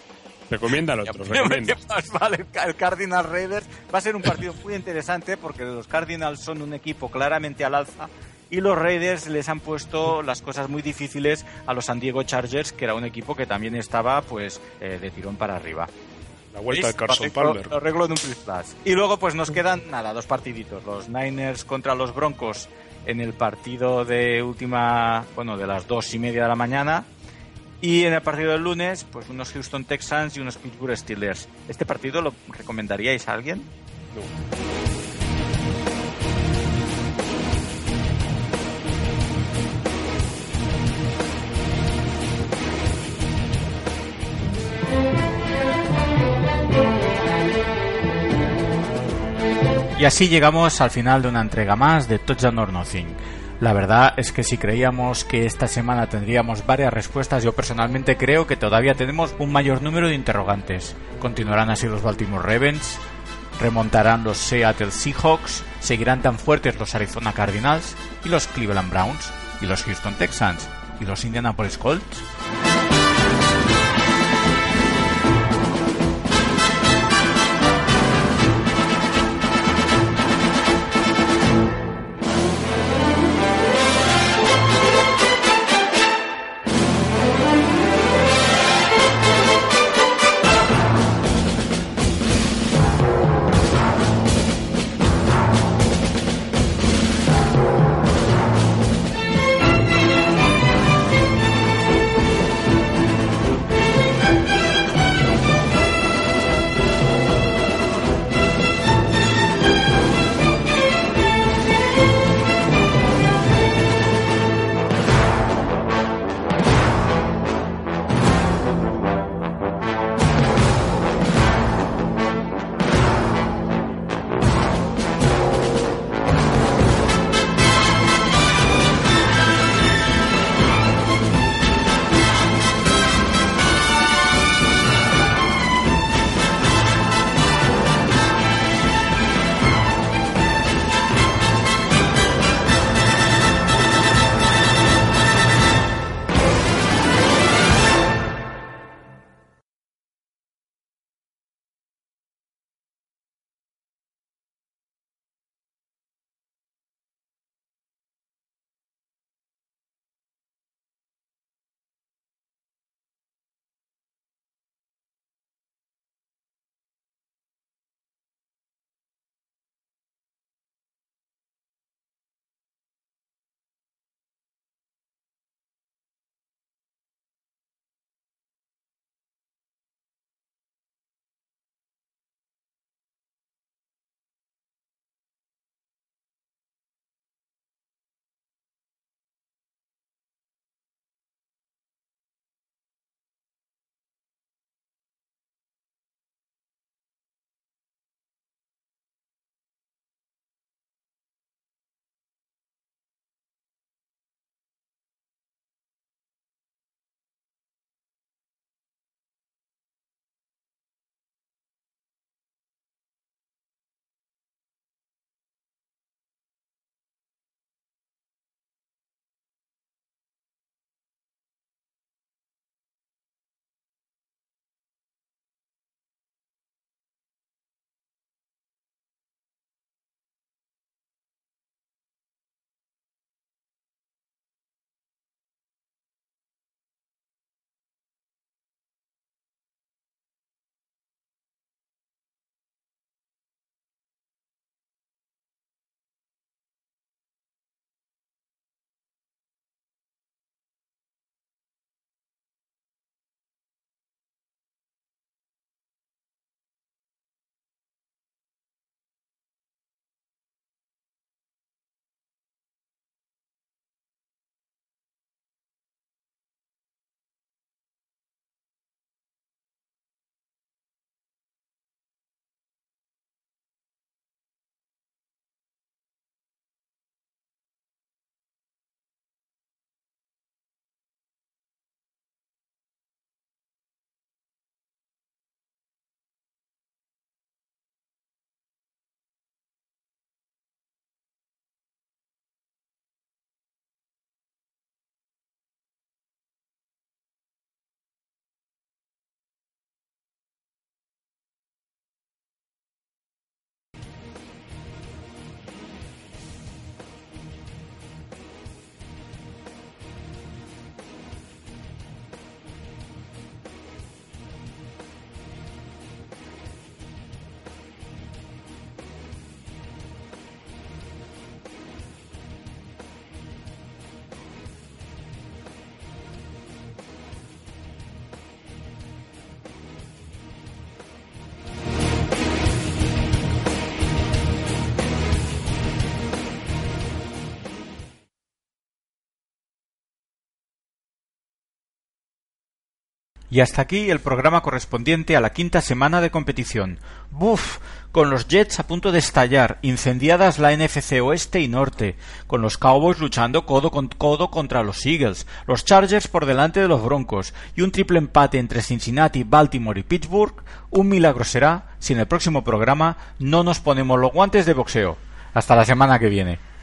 Recomienda al otro, recomienda. ¿Qué más vale? El Cardinals Raiders va a ser un partido muy interesante porque los Cardinals son un equipo claramente al alza y los Raiders les han puesto las cosas muy difíciles a los San Diego Chargers, que era un equipo que también estaba pues eh, de tirón para arriba. La vuelta de. Carson Palmer. Lo arreglo en un plus plus. Y luego pues nos quedan, nada, dos partiditos. Los Niners contra los Broncos en el partido de última, bueno, de las dos y media de la mañana. Y en el partido del lunes, pues unos Houston Texans y unos Pittsburgh Steelers. ¿Este partido lo recomendaríais a alguien? Y así llegamos al final de una entrega más de Touchdown or Nothing. La verdad es que si creíamos que esta semana tendríamos varias respuestas, yo personalmente creo que todavía tenemos un mayor número de interrogantes. ¿Continuarán así los Baltimore Ravens? ¿Remontarán los Seattle Seahawks? ¿Seguirán tan fuertes los Arizona Cardinals? ¿Y los Cleveland Browns? ¿Y los Houston Texans? ¿Y los Indianapolis Colts? Y hasta aquí el programa correspondiente a la quinta semana de competición. ¡Buf! Con los Jets a punto de estallar, incendiadas la NFC Oeste y Norte, con los Cowboys luchando codo con codo contra los Eagles, los Chargers por delante de los Broncos y un triple empate entre Cincinnati, Baltimore y Pittsburgh, un milagro será si en el próximo programa no nos ponemos los guantes de boxeo. Hasta la semana que viene.